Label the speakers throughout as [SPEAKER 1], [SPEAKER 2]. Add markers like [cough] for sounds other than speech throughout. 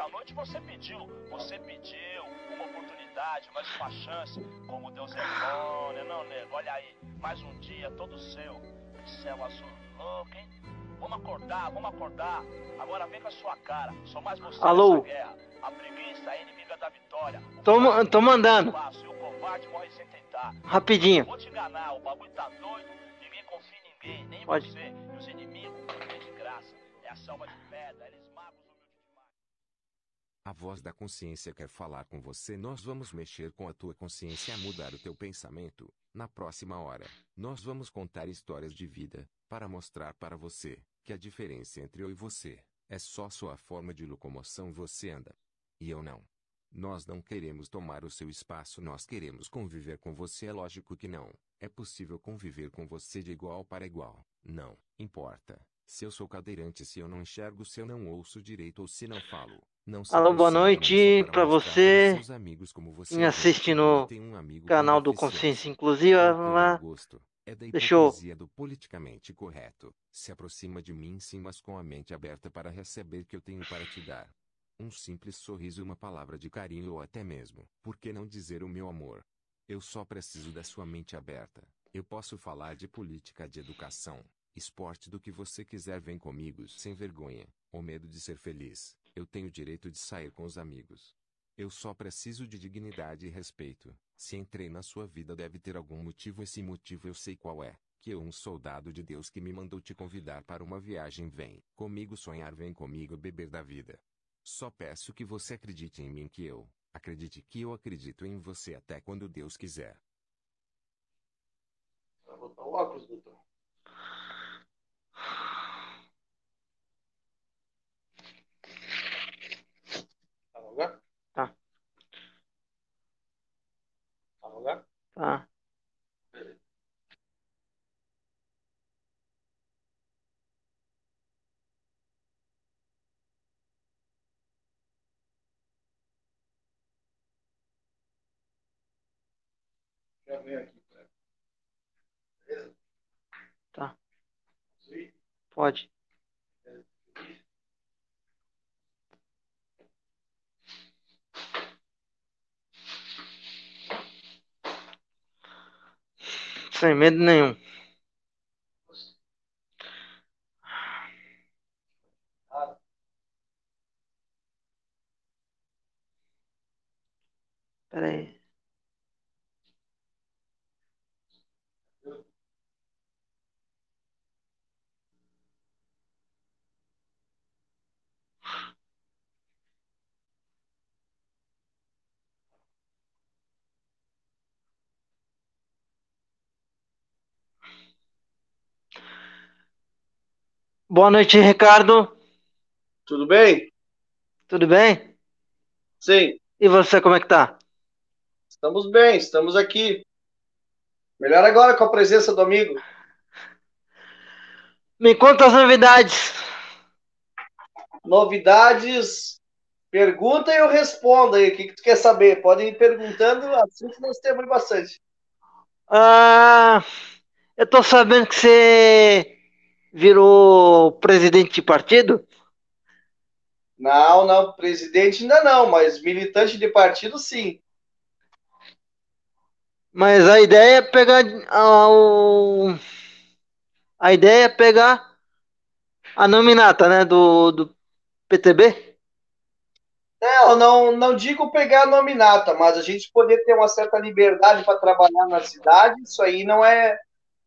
[SPEAKER 1] noite. A noite você pediu. Você pediu uma oportunidade, mais uma chance. Como Deus é bom, né, não, nego? Olha aí, mais um dia todo seu. Céu azul louco, hein? Vamos acordar, vamos acordar. Agora vem com a sua cara. Sou mais você
[SPEAKER 2] Alô?
[SPEAKER 1] nessa guerra. A preguiça é inimiga da vitória. O
[SPEAKER 2] Tô,
[SPEAKER 1] covarde
[SPEAKER 2] tô mandando. Rapidinho.
[SPEAKER 1] Vou te enganar, o bagulho tá doido. Ninguém confia em ninguém, nem
[SPEAKER 2] Pode.
[SPEAKER 1] você. E os inimigos, é de graça. É a selva de pedra, eles.
[SPEAKER 3] A voz da consciência quer falar com você. Nós vamos mexer com a tua consciência a mudar o teu pensamento. Na próxima hora, nós vamos contar histórias de vida, para mostrar para você que a diferença entre eu e você é só sua forma de locomoção você anda. E eu não. Nós não queremos tomar o seu espaço, nós queremos conviver com você. É lógico que não. É possível conviver com você de igual para igual. Não importa. Se eu sou cadeirante, se eu não enxergo, se eu não ouço direito ou se não falo.
[SPEAKER 2] Alô, boa noite você
[SPEAKER 3] para você
[SPEAKER 2] quem
[SPEAKER 3] é
[SPEAKER 2] assiste no
[SPEAKER 3] um com
[SPEAKER 2] Canal do. Consciência Inclusiva.
[SPEAKER 3] É da hipocrisia do politicamente correto. Se aproxima de mim sim, mas com a mente aberta para receber o que eu tenho para te dar. Um simples sorriso, uma palavra de carinho ou até mesmo, por que não dizer o meu amor? Eu só preciso da sua mente aberta. Eu posso falar de política, de educação, esporte, do que você quiser. Vem comigo, sem vergonha, ou medo de ser feliz. Eu tenho o direito de sair com os amigos. Eu só preciso de dignidade e respeito. Se entrei na sua vida deve ter algum motivo. Esse motivo eu sei qual é. Que eu, um soldado de Deus que me mandou te convidar para uma viagem, vem comigo sonhar, vem comigo beber da vida. Só peço que você acredite em mim, que eu acredite que eu acredito em você até quando Deus quiser.
[SPEAKER 4] Vai botar o óculos, doutor. Tá no lugar?
[SPEAKER 2] Tá.
[SPEAKER 4] Tá no lugar?
[SPEAKER 2] Tá.
[SPEAKER 4] Beleza. Já vem aqui, cara. Beleza?
[SPEAKER 2] Tá.
[SPEAKER 4] Sim.
[SPEAKER 2] Pode. Sem medo nenhum.
[SPEAKER 4] Ah,
[SPEAKER 2] Pera aí. Boa noite, Ricardo.
[SPEAKER 4] Tudo bem?
[SPEAKER 2] Tudo bem?
[SPEAKER 4] Sim,
[SPEAKER 2] E você, como é que tá?
[SPEAKER 4] estamos bem, estamos aqui. Melhor agora com a presença do amigo.
[SPEAKER 2] Me conta as novidades.
[SPEAKER 4] Novidades, pergunta e eu respondo aí. O que, que tu quer saber? Podem ir perguntando, assunto nós temos bastante.
[SPEAKER 2] Ah, eu tô sabendo que você virou presidente de partido.
[SPEAKER 4] Não, não, presidente ainda não, mas militante de partido sim.
[SPEAKER 2] Mas a ideia é pegar a, o- a ideia é pegar a nominata, né, do, do PTB.
[SPEAKER 4] Não, não, não digo pegar a nominata, mas a gente poder ter uma certa liberdade para trabalhar na cidade, isso aí não é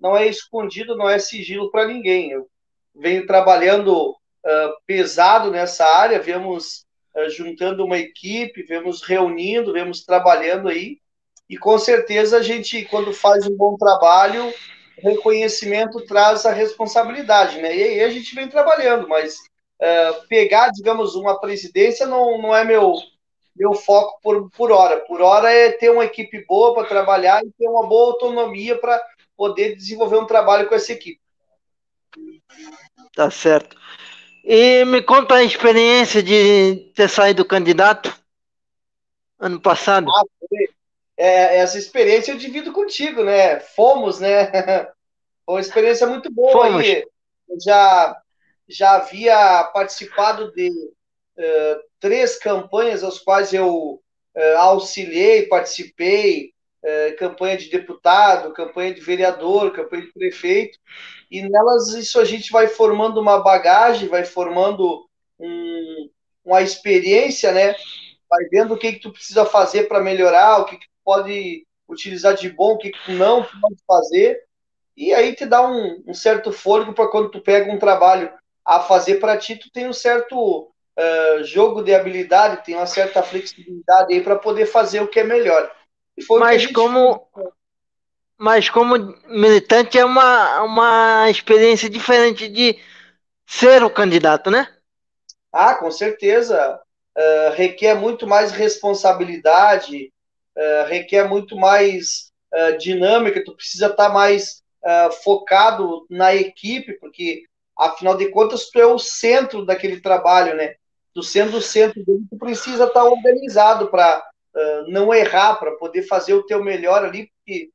[SPEAKER 4] não é escondido, não é sigilo para ninguém. Eu venho trabalhando ah, pesado nessa área, vemos ah, juntando uma equipe, vemos reunindo, vemos trabalhando aí, e com certeza a gente, quando faz um bom trabalho, reconhecimento traz a responsabilidade, né? E aí a gente vem trabalhando, mas ah, pegar, digamos, uma presidência não, não é meu, meu foco por, por hora. Por hora é ter uma equipe boa para trabalhar e ter uma boa autonomia para poder desenvolver um trabalho com essa equipe.
[SPEAKER 2] Tá certo. E me conta a experiência de ter saído candidato ano passado.
[SPEAKER 4] Ah, é, essa experiência eu divido contigo, né? Fomos, né? [laughs] Foi uma experiência muito boa
[SPEAKER 2] Fomos.
[SPEAKER 4] aí. Eu já, já havia participado de uh, três campanhas as quais eu uh, auxiliei, participei, uh, campanha de deputado, campanha de vereador, campanha de prefeito, e nelas isso a gente vai formando uma bagagem, vai formando um, uma experiência, né? Vai vendo o que, que tu precisa fazer para melhorar, o que, que pode utilizar de bom, o que, que não pode fazer, e aí te dá um, um certo fôlego para quando tu pega um trabalho a fazer para ti, tu tem um certo uh, jogo de habilidade, tem uma certa flexibilidade aí para poder fazer o que é melhor.
[SPEAKER 2] Mas como mas como militante é uma, uma experiência diferente de ser o candidato, né?
[SPEAKER 4] Ah, com certeza. Uh, requer muito mais responsabilidade, uh, requer muito mais uh, dinâmica, tu precisa estar tá mais focado na equipe, porque afinal de contas tu é o centro daquele trabalho, né? Tu sendo o centro dele, tu precisa estar tá organizado para não errar, para poder fazer o teu melhor ali, porque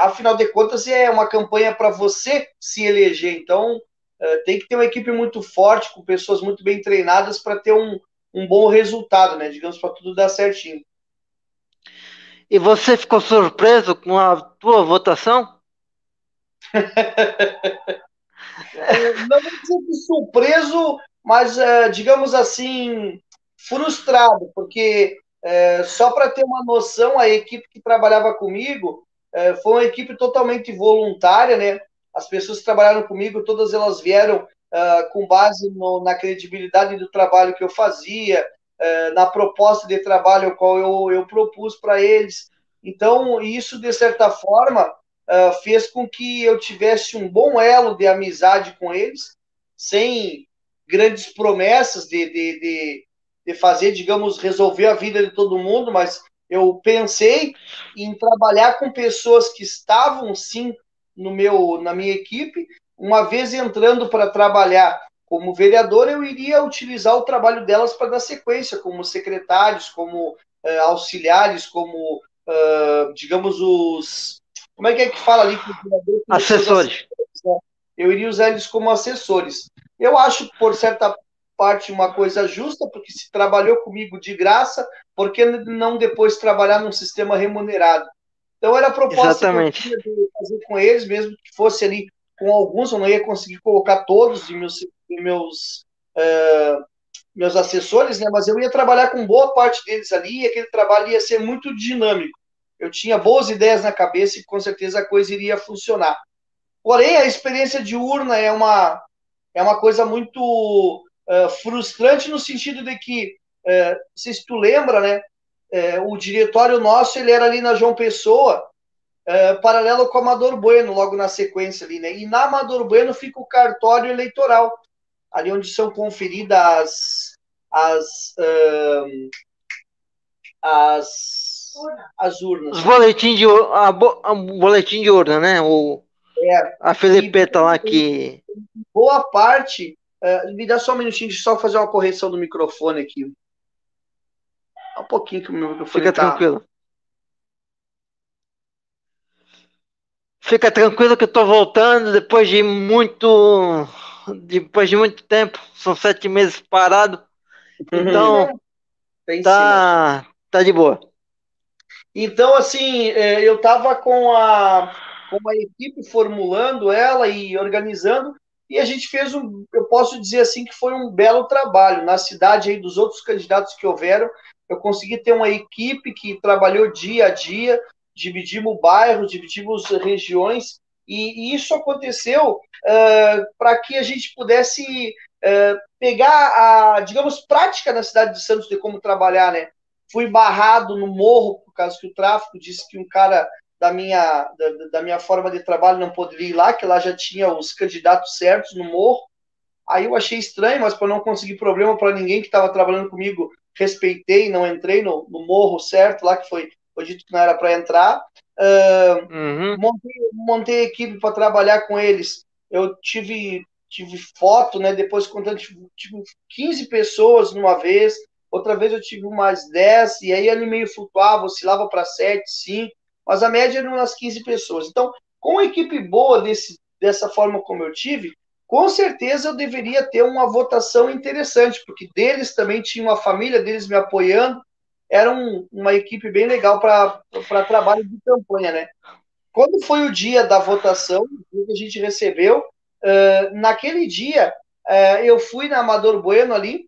[SPEAKER 4] afinal de contas é uma campanha para você se eleger, então eh, tem que ter uma equipe muito forte, com pessoas muito bem treinadas para ter um, um bom resultado, né? Digamos, para tudo dar certinho.
[SPEAKER 2] E você ficou surpreso com a tua votação? [laughs]
[SPEAKER 4] não vou surpreso, mas uh, digamos assim, frustrado, porque uh, só para ter uma noção, a equipe que trabalhava comigo uh, foi uma equipe totalmente voluntária, né? As pessoas que trabalharam comigo, todas elas vieram uh, com base no, na credibilidade do trabalho que eu fazia, uh, na proposta de trabalho qual eu, eu propus para eles. Então, isso, de certa forma, uh, fez com que eu tivesse um bom elo de amizade com eles, sem grandes promessas de, de, de, de fazer, digamos, resolver a vida de todo mundo, mas eu pensei em trabalhar com pessoas que estavam, sim, no meu, na minha equipe. Uma vez entrando para trabalhar como vereador, eu iria utilizar o trabalho delas para dar sequência, como secretários, como uh, auxiliares, como, uh, digamos, os. Como é que é que fala ali?
[SPEAKER 2] Assessores.
[SPEAKER 4] Né? Eu iria usar eles como assessores. Eu acho, por certa parte, uma coisa justa, porque se trabalhou comigo de graça, por que não depois trabalhar num sistema remunerado? Então era a proposta
[SPEAKER 2] Exatamente.
[SPEAKER 4] que eu tinha de fazer com eles, mesmo que fosse ali com alguns, eu não ia conseguir colocar todos de meus, de meus, uh, meus assessores, né? mas eu ia trabalhar com boa parte deles ali e aquele trabalho ia ser muito dinâmico. Eu tinha boas ideias na cabeça e com certeza a coisa iria funcionar. Porém, a experiência de urna é uma, é uma coisa muito uh, frustrante no sentido de que, uh, não sei se tu lembra, né? é, o diretório nosso ele era ali na João Pessoa, é, paralelo com o Amador Bueno, logo na sequência ali, né? E na Amador Bueno fica o cartório eleitoral, ali onde são conferidas as, um, as, as urnas.
[SPEAKER 2] Os boletim de, a, a boletim de urna, né? O, é, a Felipeta lá que.
[SPEAKER 4] Boa parte. Uh, me dá só um minutinho, deixa eu só fazer uma correção do microfone aqui. Um pouquinho que o meu microfone
[SPEAKER 2] Fica tá... tranquilo. Fica tranquilo que eu tô voltando depois de muito. Depois de muito tempo. São sete meses parado. [laughs] Então. tá, tá de boa.
[SPEAKER 4] Então, assim, é, eu tava com a, com a equipe formulando ela e organizando, e a gente fez um, eu posso dizer assim, que foi um belo trabalho. Na cidade aí dos outros candidatos que houveram, eu consegui ter uma equipe que trabalhou dia a dia, dividimos bairros, dividimos regiões, e, e isso aconteceu uh, para que a gente pudesse uh, pegar a, digamos, prática na cidade de Santos de como trabalhar, né? Fui barrado no morro por causa que o tráfico disse que um cara da minha, da, da minha forma de trabalho não poderia ir lá, que lá já tinha os candidatos certos no morro. Aí eu achei estranho, mas para não conseguir problema para ninguém que estava trabalhando comigo, respeitei, não entrei no, no morro certo, lá que foi, foi dito que não era para entrar. Uh, uhum. montei, montei equipe para trabalhar com eles. Eu tive, tive foto, né? Depois contando, tive, tive 15 pessoas numa vez, outra vez eu tive umas 10, e aí ele meio flutuava, oscilava para 7, 5, mas a média eram umas 15 pessoas. Então, com uma equipe boa desse, dessa forma como eu tive, com certeza eu deveria ter uma votação interessante, porque deles também tinha uma família deles me apoiando, era um, uma equipe bem legal para trabalho de campanha, né? Quando foi o dia da votação, que a gente recebeu, uh, naquele dia uh, eu fui na Amador Bueno ali,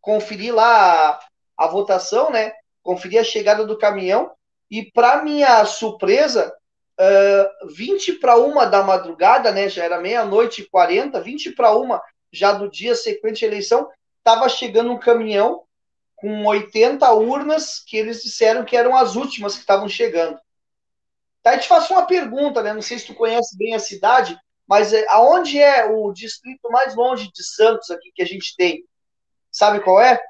[SPEAKER 4] conferi lá a, a votação, né? Conferi a chegada do caminhão e, para minha surpresa, uh, 20 para uma da madrugada, né? Já era meia-noite e 40, 20 para uma já do dia sequente à eleição, estava chegando um caminhão com 80 urnas que eles disseram que eram as últimas que estavam chegando. Tá, eu te faço uma pergunta, né? Não sei se tu conhece bem a cidade, mas é, aonde é o distrito mais longe de Santos aqui que a gente tem? Sabe qual é?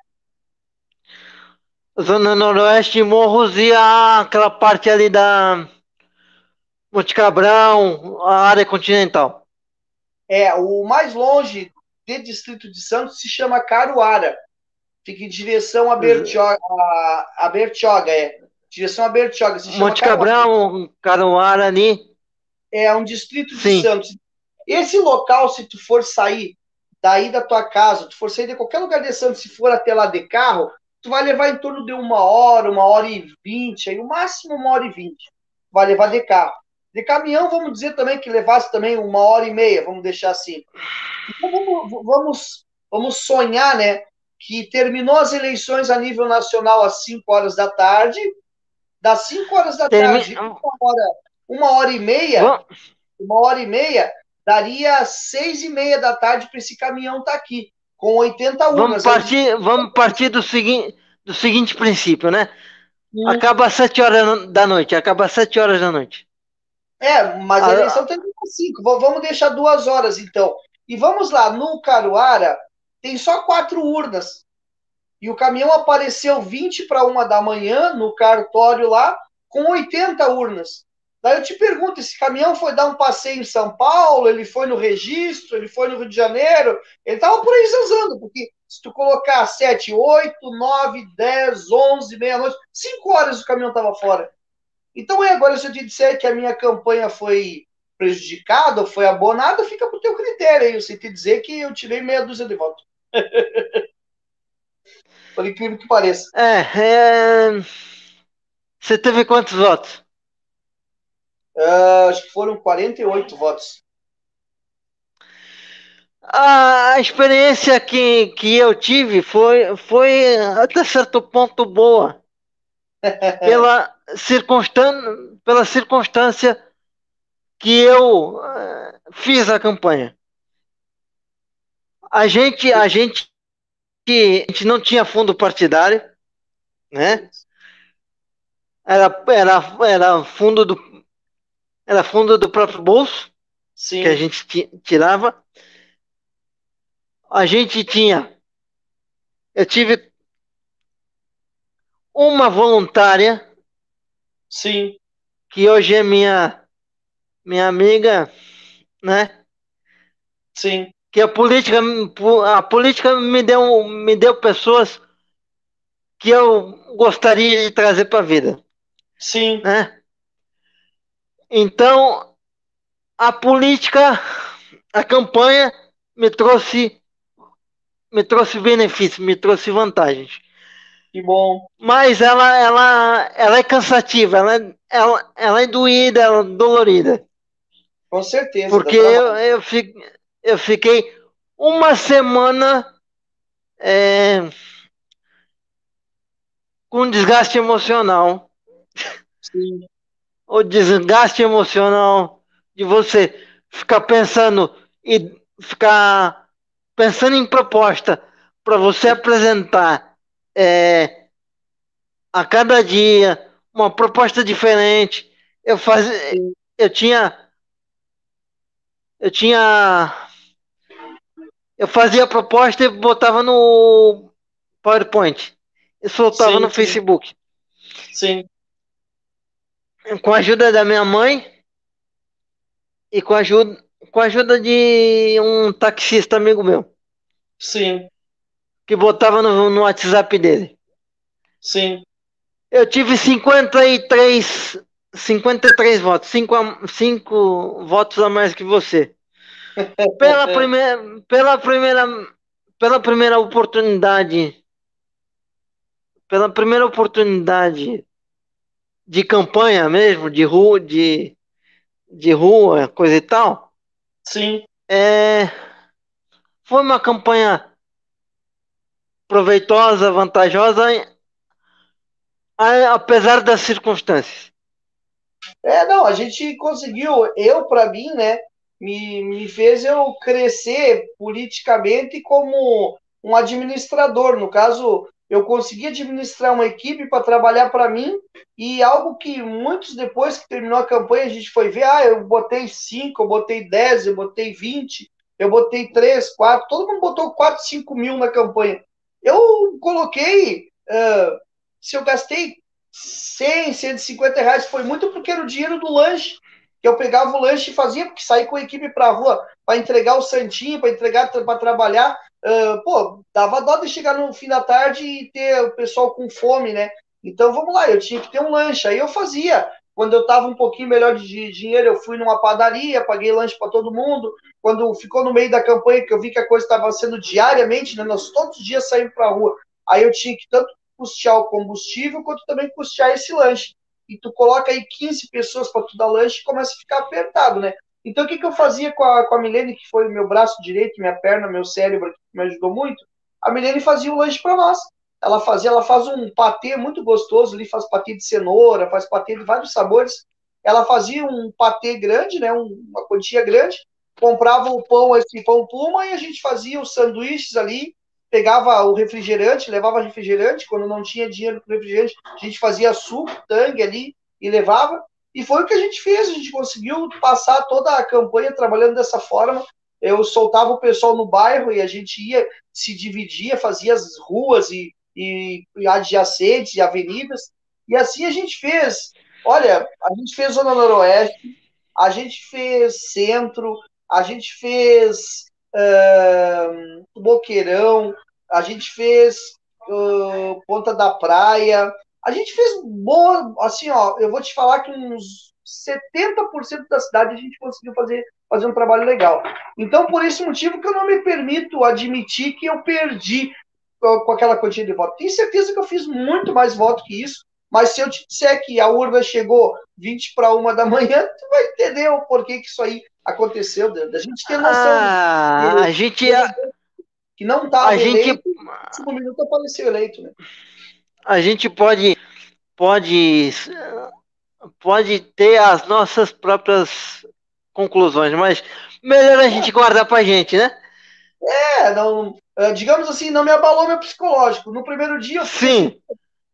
[SPEAKER 2] Zona Noroeste, Morros e a, aquela parte ali da Monte Cabrão, a área continental.
[SPEAKER 4] É, o mais longe de Distrito de Santos se chama Caruara. Fica em direção a Bertioga, a, a Bertioga é. Direção a Bertioga. Se
[SPEAKER 2] Monte Cabrão, Caruara ali.
[SPEAKER 4] É um distrito Sim. de Santos. Esse local, se tu for sair daí da tua casa, tu for sair de qualquer lugar de Santos, se for até lá de carro, tu vai levar em torno de uma hora, uma hora e vinte, aí o máximo uma hora e vinte. Vai levar de carro. De caminhão, vamos dizer também que levasse também uma hora e meia, vamos deixar assim. Então vamos, vamos, vamos sonhar, né? Que terminou as eleições a nível nacional às 5 horas da tarde. Das 5 horas da Termin... tarde, uma hora, uma hora e meia, uma hora e meia, daria seis e meia da tarde para esse caminhão estar tá aqui, com 80 urnas.
[SPEAKER 2] Vamos partir, vamos partir do, seguinte, do seguinte princípio, né? Hum. Acaba às 7 horas da noite, acaba às 7 horas da noite.
[SPEAKER 4] É, mas a ah, eleição termina às 5. Vamos deixar duas horas, então. E vamos lá, no Caruara tem só quatro urnas. E o caminhão apareceu 20 para uma da manhã no cartório lá, com 80 urnas. Daí eu te pergunto, esse caminhão foi dar um passeio em São Paulo, ele foi no registro, ele foi no Rio de Janeiro, ele estava por aí zanzando, porque se tu colocar 7, 8, 9, 10, 11, meia-noite, 5 horas o caminhão estava fora. Então, e agora, se eu te disser que a minha campanha foi prejudicada foi abonada, fica para o teu critério aí. Sei te dizer que eu tirei meia dúzia de votos. [laughs] por incrível que pareça.
[SPEAKER 2] É, é... Você teve quantos votos?
[SPEAKER 4] Uh, acho que foram 48 votos.
[SPEAKER 2] A experiência que, que eu tive foi, foi até certo ponto boa. [laughs] pela, circunstância, pela circunstância que eu uh, fiz a campanha. A gente, a gente, a gente não tinha fundo partidário, né? Era, era, era fundo do era fundo do próprio bolso Sim. que a gente tirava. A gente tinha. Eu tive uma voluntária.
[SPEAKER 4] Sim.
[SPEAKER 2] Que hoje é minha minha amiga, né?
[SPEAKER 4] Sim.
[SPEAKER 2] Que a política a política me deu me deu pessoas que eu gostaria de trazer para a vida.
[SPEAKER 4] Sim.
[SPEAKER 2] Né? Então, a política, a campanha me trouxe me trouxe benefícios, me trouxe vantagens.
[SPEAKER 4] Que bom.
[SPEAKER 2] Mas ela, ela, ela é cansativa, ela, ela, ela é doída, ela é dolorida.
[SPEAKER 4] Com certeza.
[SPEAKER 2] Porque eu, eu, fico, eu fiquei uma semana é, com desgaste emocional.
[SPEAKER 4] Sim
[SPEAKER 2] o desgaste emocional de você ficar pensando e ficar pensando em proposta para você apresentar é, a cada dia uma proposta diferente. Eu faz, eu tinha eu tinha eu fazia a proposta e botava no PowerPoint e soltava sim, no sim. Facebook.
[SPEAKER 4] Sim
[SPEAKER 2] com a ajuda da minha mãe e com a ajuda, com a ajuda de um taxista amigo meu.
[SPEAKER 4] Sim.
[SPEAKER 2] Que botava no, no WhatsApp dele.
[SPEAKER 4] Sim.
[SPEAKER 2] Eu tive 53, 53 votos, 5, 5 votos a mais que você. [laughs] pela primeira, pela primeira, pela primeira oportunidade, pela primeira oportunidade de campanha mesmo, de rua, de, de rua, coisa e tal.
[SPEAKER 4] Sim.
[SPEAKER 2] É, foi uma campanha proveitosa, vantajosa, apesar das circunstâncias.
[SPEAKER 4] É, não, a gente conseguiu, eu para mim, né, me, me fez eu crescer politicamente como um administrador. No caso, eu consegui administrar uma equipe para trabalhar para mim e algo que muitos depois que terminou a campanha a gente foi ver, ah, eu botei 5, eu botei 10, eu botei 20, eu botei 3, 4, todo mundo botou 4, 5 mil na campanha. Eu coloquei, uh, se eu gastei 100, 150 reais, foi muito porque era o dinheiro do lanche que eu pegava o lanche e fazia, porque saí com a equipe para a rua para entregar o santinho, para entregar, para trabalhar. Uh, pô, dava dó de chegar no fim da tarde e ter o pessoal com fome, né? Então vamos lá, eu tinha que ter um lanche. Aí eu fazia. Quando eu estava um pouquinho melhor de dinheiro, eu fui numa padaria, paguei lanche para todo mundo. Quando ficou no meio da campanha, que eu vi que a coisa estava sendo diariamente, né? Nós todos os dias saímos para a rua. Aí eu tinha que tanto custear o combustível, quanto também custear esse lanche e tu coloca aí 15 pessoas para tu dar lanche e começa a ficar apertado, né? Então, o que, que eu fazia com a, com a Milene, que foi meu braço direito, minha perna, meu cérebro, que me ajudou muito? A Milene fazia o lanche para nós. Ela fazia, ela faz um patê muito gostoso ali, faz patê de cenoura, faz patê de vários sabores. Ela fazia um patê grande, né, uma quantia grande, comprava o pão, esse pão puma, e a gente fazia os sanduíches ali, pegava o refrigerante, levava refrigerante, quando não tinha dinheiro para refrigerante, a gente fazia suco, tangue ali e levava. E foi o que a gente fez, a gente conseguiu passar toda a campanha trabalhando dessa forma. Eu soltava o pessoal no bairro e a gente ia, se dividia, fazia as ruas e, e, e adjacentes e avenidas. E assim a gente fez. Olha, a gente fez Zona Noroeste, a gente fez Centro, a gente fez uh, Boqueirão, a gente fez uh, Ponta da Praia, a gente fez boa, assim, ó, eu vou te falar que uns 70% da cidade a gente conseguiu fazer, fazer um trabalho legal. Então, por esse motivo que eu não me permito admitir que eu perdi com aquela quantia de voto. Tenho certeza que eu fiz muito mais voto que isso, mas se eu te disser que a urna chegou 20 para uma da manhã, [laughs] tu vai entender o porquê que isso aí aconteceu. Da gente ter noção.
[SPEAKER 2] Ah, a gente
[SPEAKER 4] que não estava a eleito, gente, no minuto apareceu eleito, né?
[SPEAKER 2] A gente pode, pode, pode ter as nossas próprias conclusões, mas melhor a gente guardar pra gente, né?
[SPEAKER 4] É, não, é, digamos assim, não me abalou meu psicológico. No primeiro dia eu
[SPEAKER 2] Sim.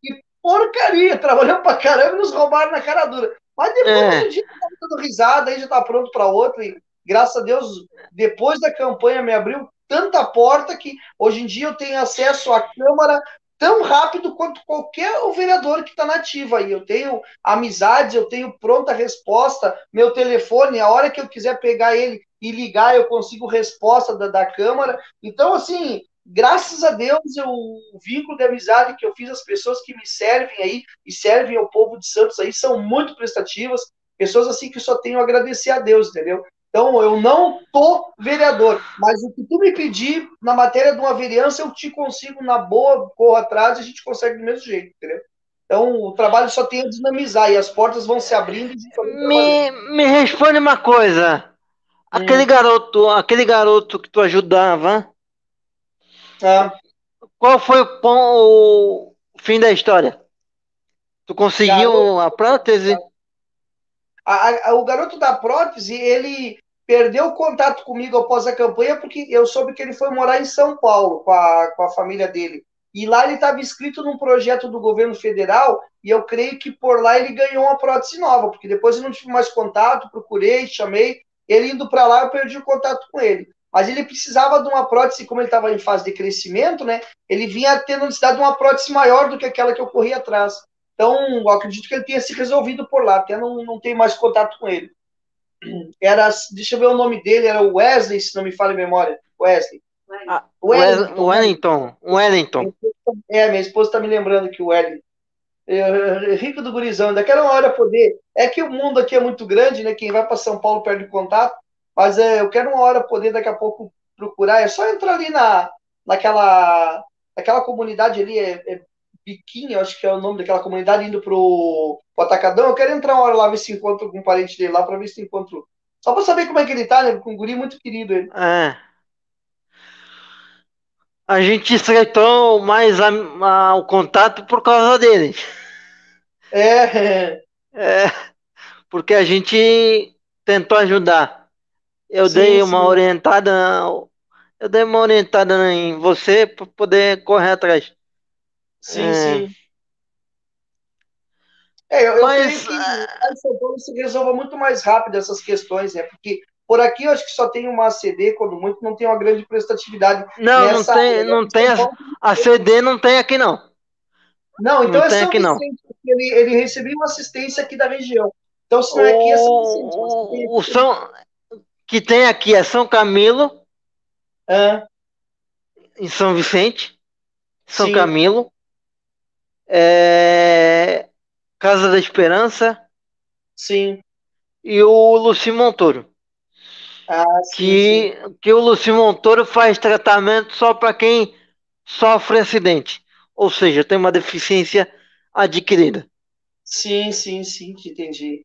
[SPEAKER 4] Que porcaria, [laughs] trabalhando pra caramba e nos roubaram na cara dura. Mas depois é. do dia eu tava dando risada, aí já tá pronto para outro. E graças a Deus, depois da campanha me abriu tanta porta que hoje em dia eu tenho acesso à Câmara tão rápido quanto qualquer vereador que está nativo aí. Eu tenho amizades, eu tenho pronta resposta, meu telefone, a hora que eu quiser pegar ele e ligar, eu consigo resposta da, da Câmara. Então, assim, graças a Deus, eu, o vínculo de amizade que eu fiz, as pessoas que me servem aí e servem ao povo de Santos aí, são muito prestativas, pessoas assim que só tenho a agradecer a Deus, entendeu? Então, eu não tô vereador, mas o que tu me pedir na matéria de uma vereança, eu te consigo na boa, corro atrás e a gente consegue do mesmo jeito, entendeu? Então, o trabalho só tem a dinamizar e as portas vão se abrindo.
[SPEAKER 2] Me, me responde uma coisa. Aquele hum. garoto, aquele garoto que tu ajudava,
[SPEAKER 4] ah.
[SPEAKER 2] qual foi o, o, fim da história? Tu conseguiu garoto, a prótese?
[SPEAKER 4] A, a, o garoto da prótese, ele perdeu o contato comigo após a campanha porque eu soube que ele foi morar em São Paulo com a, com a família dele. E lá ele estava inscrito num projeto do governo federal e eu creio que por lá ele ganhou uma prótese nova, porque depois eu não tive mais contato, procurei, chamei. Ele indo para lá, eu perdi o contato com ele. Mas ele precisava de uma prótese, como ele estava em fase de crescimento, né? Ele vinha tendo necessidade de uma prótese maior do que aquela que eu corri atrás. Então, acredito que ele tenha se resolvido por lá, até não, não tenho mais contato com ele. Era, deixa eu ver o nome dele, era Wesley, se não me falha a memória. Wesley.
[SPEAKER 2] Ah, Wellington. Wellington. Wellington.
[SPEAKER 4] É, minha esposa está me lembrando que o Wellington. É, rico do gurizão, ainda quero uma hora poder. É que o mundo aqui é muito grande, né? Quem vai para São Paulo perde contato. Mas é, eu quero uma hora poder daqui a pouco procurar. É só entrar ali na, naquela, naquela comunidade ali, é, é Biquinho, acho que é o nome daquela comunidade, indo pro, pro Atacadão. Eu quero entrar uma hora lá, ver se encontro com um parente dele lá, para ver se encontro. Só para saber como é que ele tá, né? Com um guri muito querido ele.
[SPEAKER 2] É. A gente estreitou mais a, a, o contato por causa dele.
[SPEAKER 4] É. [laughs]
[SPEAKER 2] É. Porque a gente tentou ajudar. Eu sim, dei uma sim. orientada. Eu dei uma orientada em você para poder correr atrás.
[SPEAKER 4] Sim, é. sim. É, eu, Mas, creio que ah, em São Paulo se resolva muito mais rápido essas questões, né? Porque por aqui eu acho que só tem uma CD, quando muito, não tem uma grande prestatividade.
[SPEAKER 2] Não, não tem, área, não tem a, a, CD não tem aqui não.
[SPEAKER 4] Não, então não é São aqui, não. Ele, ele recebeu uma assistência aqui da região. Então, se não é aqui, é São Vicente.
[SPEAKER 2] O, o São, que tem aqui é São Camilo,
[SPEAKER 4] ah.
[SPEAKER 2] em São Vicente, São Sim. Camilo, é, Casa da Esperança.
[SPEAKER 4] Sim.
[SPEAKER 2] E o Luci Montoro.
[SPEAKER 4] Ah, sim,
[SPEAKER 2] que,
[SPEAKER 4] sim.
[SPEAKER 2] que o Luci Montoro faz tratamento só para quem sofre acidente. Ou seja, tem uma deficiência adquirida.
[SPEAKER 4] Sim, sim, sim, entendi.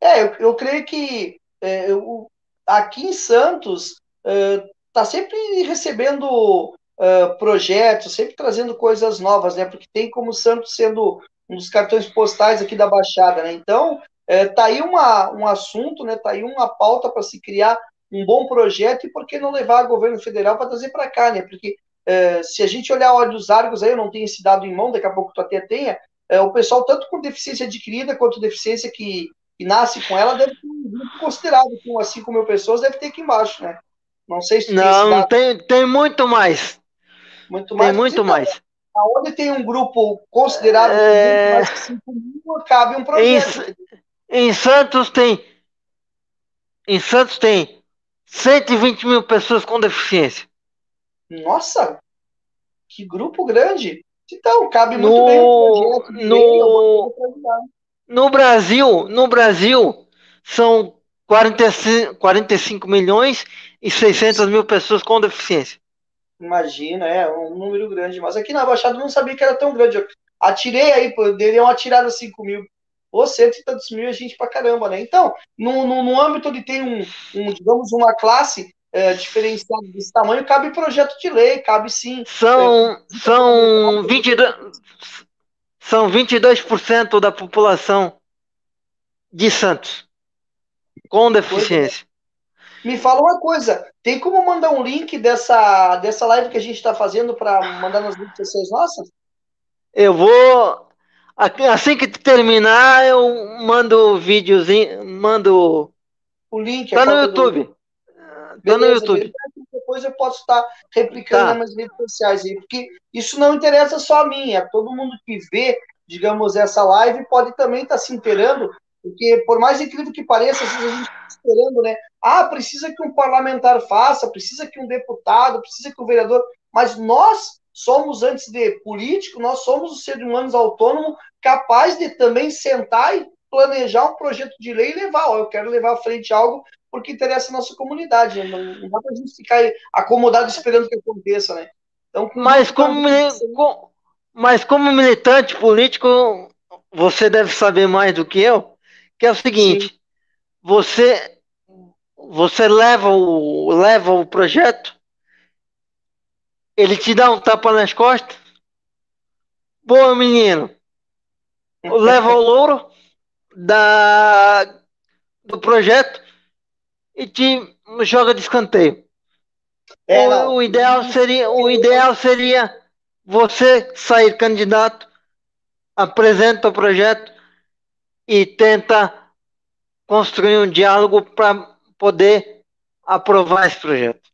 [SPEAKER 4] É, eu, eu creio que é, eu, aqui em Santos está é, sempre recebendo uh, projetos, sempre trazendo coisas novas, né? Porque tem como Santos sendo um dos cartões postais aqui da Baixada, né? Então, é, tá aí uma, um assunto, né? Tá aí uma pauta para se criar um bom projeto e por que não levar o governo federal para trazer para cá, né? Porque é, se a gente olhar olhos largos aí, eu não tenho esse dado em mão, daqui a pouco tu até tenha, é, o pessoal, tanto com deficiência adquirida quanto deficiência que, que nasce com ela, deve ter um grupo considerado, com assim como mil pessoas, deve ter aqui embaixo, né? Não sei se
[SPEAKER 2] Não, tem, tem muito mais.
[SPEAKER 4] Muito mais.
[SPEAKER 2] Tem muito mais.
[SPEAKER 4] Aonde tem um grupo considerado é... mais de 5 mil, cabe um projeto.
[SPEAKER 2] Em, em, Santos tem. Em Santos tem 120 mil pessoas com deficiência.
[SPEAKER 4] Nossa! Que grupo grande! Então, cabe muito no, bem um projeto.
[SPEAKER 2] No, no Brasil, no Brasil, são 45, 45 milhões e 600 mil pessoas com deficiência.
[SPEAKER 4] Imagina, é um número grande. Mas aqui na Baixada eu não sabia que era tão grande. Eu atirei aí, deu uma atirada 5 mil. Ou cento e tantos mil é gente pra caramba, né? Então, no, no, no âmbito de ter um, um, digamos, uma classe é, diferenciada desse tamanho, cabe projeto de lei, cabe sim.
[SPEAKER 2] São, é, são 22, são 22% da população de Santos com é. deficiência.
[SPEAKER 4] Me fala uma coisa, tem como mandar um link dessa, dessa live que a gente está fazendo para mandar nas redes sociais nossas?
[SPEAKER 2] Eu vou. Assim que terminar, eu mando o videozinho, mando.
[SPEAKER 4] O link.
[SPEAKER 2] Tá no YouTube. Do...
[SPEAKER 4] Tá no YouTube. Depois eu posso estar replicando tá. nas redes sociais aí, porque isso não interessa só a mim, é todo mundo que vê, digamos, essa live pode também estar se inteirando porque, por mais incrível que pareça, às vezes a gente está esperando, né? Ah, precisa que um parlamentar faça, precisa que um deputado, precisa que um vereador. Mas nós somos, antes de político, nós somos os seres humanos autônomos capazes de também sentar e planejar um projeto de lei e levar. Ó, eu quero levar à frente algo porque interessa a nossa comunidade. Né? Não, não dá para a gente ficar acomodado esperando que aconteça, né?
[SPEAKER 2] Então, mas, como, com, mas como militante político, você deve saber mais do que eu que é o seguinte, Sim. você você leva o leva o projeto, ele te dá um tapa nas costas. Boa, menino. Leva o louro da do projeto e te joga de escanteio. É, o, o, ideal seria o ideal seria você sair candidato, apresenta o projeto e tenta construir um diálogo para poder aprovar esse projeto.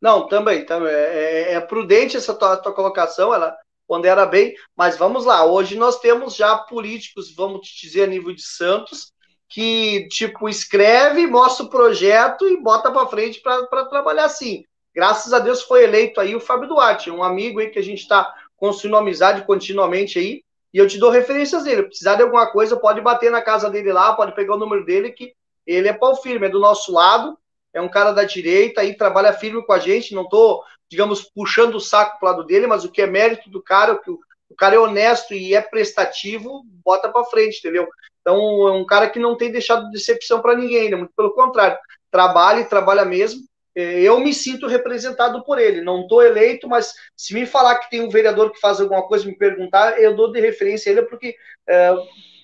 [SPEAKER 4] Não, também, também. É, é, é prudente essa tua, tua, colocação, ela pondera bem, mas vamos lá. Hoje nós temos já políticos, vamos dizer, a nível de Santos, que, tipo, escreve, mostra o projeto e bota para frente para trabalhar assim. Graças a Deus foi eleito aí o Fábio Duarte, um amigo aí que a gente está construindo amizade continuamente aí, e eu te dou referências dele. Precisar de alguma coisa, pode bater na casa dele lá, pode pegar o número dele, que ele é pau firme, é do nosso lado. é um cara da direita e trabalha firme com a gente. Não estou, digamos, puxando o saco para o lado dele, mas o que é mérito do cara, o que o, cara é honesto e é prestativo, bota para frente, entendeu? Então, é um cara que não tem deixado decepção para ninguém, né? muito pelo contrário, trabalha e trabalha mesmo. É, eu me sinto representado por ele. Não estou eleito, mas se me falar que tem um vereador que faz alguma coisa, me perguntar, eu dou de referência a ele, porque é,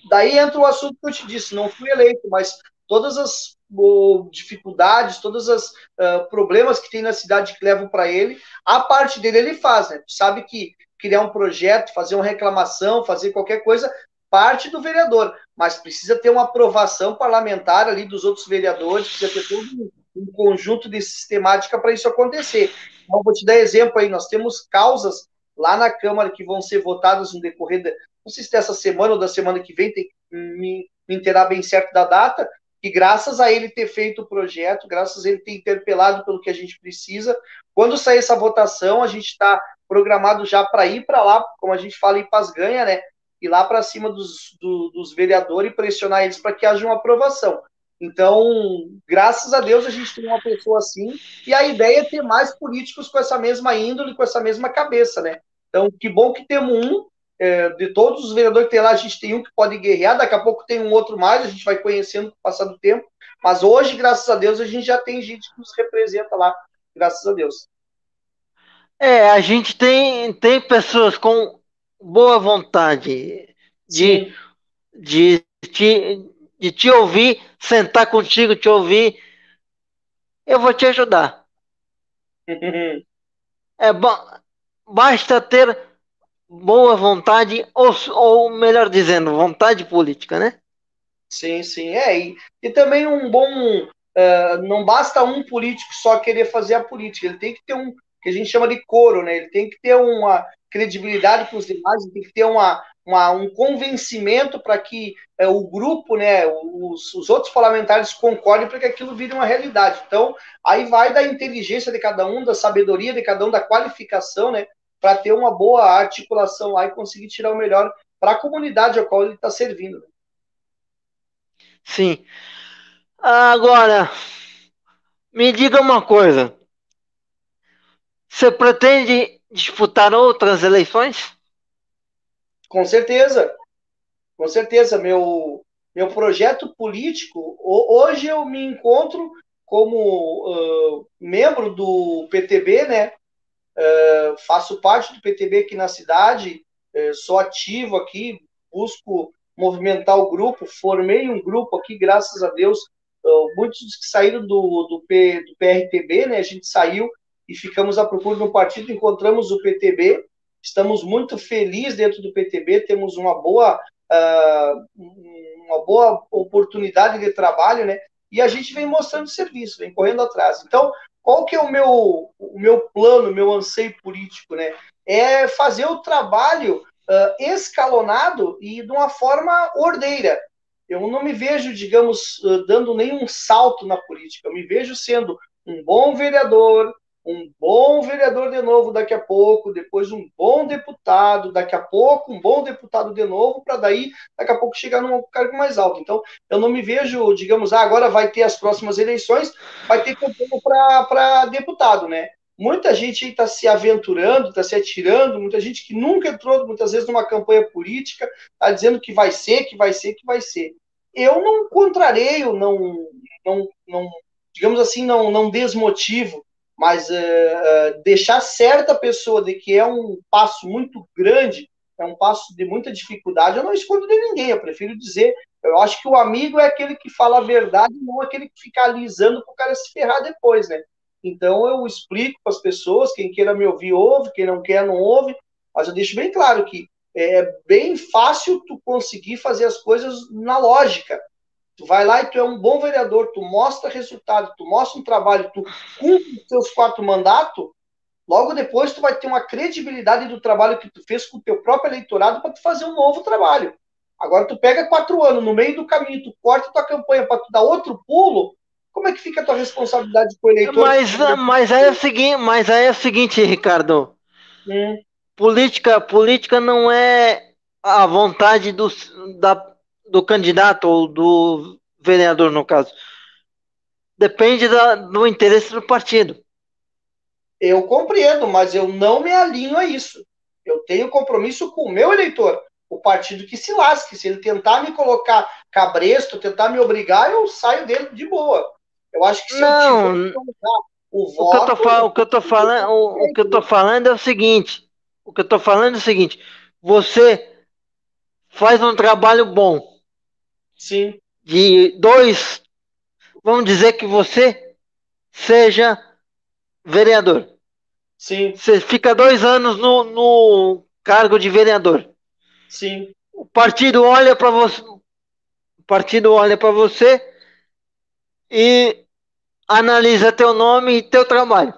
[SPEAKER 4] daí entra o assunto que eu te disse. Não fui eleito, mas todas as dificuldades, todos os uh, problemas que tem na cidade que levam para ele, a parte dele ele faz, né? Sabe que criar um projeto, fazer uma reclamação, fazer qualquer coisa, parte do vereador, mas precisa ter uma aprovação parlamentar ali dos outros vereadores, precisa ter todo um conjunto de sistemática para isso acontecer. Então, vou te dar exemplo aí, nós temos causas lá na Câmara que vão ser votadas no decorrer, da, não sei se dessa semana ou da semana que vem, tem que me, me inteirar bem certo da data, que graças a ele ter feito o projeto, graças a ele ter interpelado pelo que a gente precisa, quando sair essa votação, a gente está programado já para ir para lá, como a gente fala em Paz Ganha, né? Ir lá para cima dos, do, dos vereadores e pressionar eles para que haja uma aprovação. Então, graças a Deus, a gente tem uma pessoa assim, e a ideia é ter mais políticos com essa mesma índole, com essa mesma cabeça, né? Então, que bom que temos um, é, de todos os vereadores que tem lá, a gente tem um que pode guerrear, daqui a pouco tem um outro mais, a gente vai conhecendo com o passar do tempo. Mas hoje, graças a Deus, a gente já tem gente que nos representa lá, graças a Deus.
[SPEAKER 2] É, a gente tem, tem pessoas com boa vontade de, de, de, de te ouvir, sentar contigo, te ouvir. Eu vou te ajudar. [laughs] é bom, basta ter boa vontade, ou, ou melhor dizendo, vontade política, né?
[SPEAKER 4] Sim, sim, é. E, e também um bom. Uh, não basta um político só querer fazer a política, ele tem que ter um que a gente chama de coro, né? Ele tem que ter uma credibilidade com os demais, ele tem que ter uma, uma um convencimento para que uh, o grupo, né, os, os outros parlamentares concordem para que aquilo vire uma realidade. Então, aí vai da inteligência de cada um, da sabedoria de cada um, da qualificação, né? para ter uma boa articulação lá e conseguir tirar o melhor para a comunidade a qual ele está servindo. Né?
[SPEAKER 2] Sim. Agora, me diga uma coisa. Você pretende disputar outras eleições?
[SPEAKER 4] Com certeza. Com certeza. Meu, meu projeto político, hoje eu me encontro como uh, membro do PTB, né? Uh, faço parte do PTB aqui na cidade, uh, sou ativo aqui, busco movimentar o grupo, formei um grupo aqui, graças a Deus. Muitos que saíram do, do, P, do PRTB, né? A gente saiu e ficamos à procura de um partido, encontramos o PTB, estamos muito felizes dentro do PTB, temos uma boa, uma boa oportunidade de trabalho, né? E a gente vem mostrando serviço, vem correndo atrás. Então, qual que é o meu, o meu plano, o meu anseio político, né? É fazer o trabalho uh, escalonado e de uma forma ordeira. Eu não me vejo, digamos, uh, dando nenhum salto na política. Eu me vejo sendo um bom vereador, um bom vereador de novo daqui a pouco, depois um bom deputado, daqui a pouco um bom deputado de novo, para daí, daqui a pouco, chegar num cargo mais alto. Então, eu não me vejo, digamos, ah, agora vai ter as próximas eleições, vai ter campanha para deputado, né? Muita gente está se aventurando, está se atirando, muita gente que nunca entrou, muitas vezes, numa campanha política, está dizendo que vai ser, que vai ser, que vai ser. Eu não contrareio, não, não, não digamos assim, não, não desmotivo mas uh, deixar certa pessoa de que é um passo muito grande, é um passo de muita dificuldade, eu não escondo de ninguém, eu prefiro dizer, eu acho que o amigo é aquele que fala a verdade, não aquele que fica alisando para o cara se ferrar depois, né? Então eu explico para as pessoas, quem queira me ouvir, ouve, quem não quer, não ouve, mas eu deixo bem claro que é bem fácil tu conseguir fazer as coisas na lógica, Tu vai lá e tu é um bom vereador, tu mostra resultado, tu mostra um trabalho, tu cumpre os teus quatro mandatos, logo depois tu vai ter uma credibilidade do trabalho que tu fez com o teu próprio eleitorado para tu fazer um novo trabalho. Agora tu pega quatro anos, no meio do caminho, tu corta tua campanha para tu dar outro pulo, como é que fica a tua responsabilidade com o eleitor?
[SPEAKER 2] Mas, mas, aí, é o seguinte, mas aí é o seguinte, Ricardo. Hum. Política, política não é a vontade do, da, do candidato ou do vereador, no caso. depende da, do interesse do partido.
[SPEAKER 4] Eu compreendo, mas eu não me alinho a isso. Eu tenho compromisso com o meu eleitor. O partido que se lasque. Se ele tentar me colocar cabresto, tentar me obrigar, eu saio dele de boa. Eu acho que se
[SPEAKER 2] Não,
[SPEAKER 4] eu tiver o
[SPEAKER 2] O que, eu
[SPEAKER 4] voto.
[SPEAKER 2] tô, fa- o, que eu tô falando, o, o que eu tô falando é o seguinte. O que eu tô falando é o seguinte. Você faz um trabalho bom
[SPEAKER 4] Sim,
[SPEAKER 2] de dois. Vamos dizer que você seja vereador.
[SPEAKER 4] sim,
[SPEAKER 2] Você fica dois anos no, no cargo de vereador.
[SPEAKER 4] sim.
[SPEAKER 2] O partido olha para você. O partido olha para você e analisa teu nome e teu trabalho.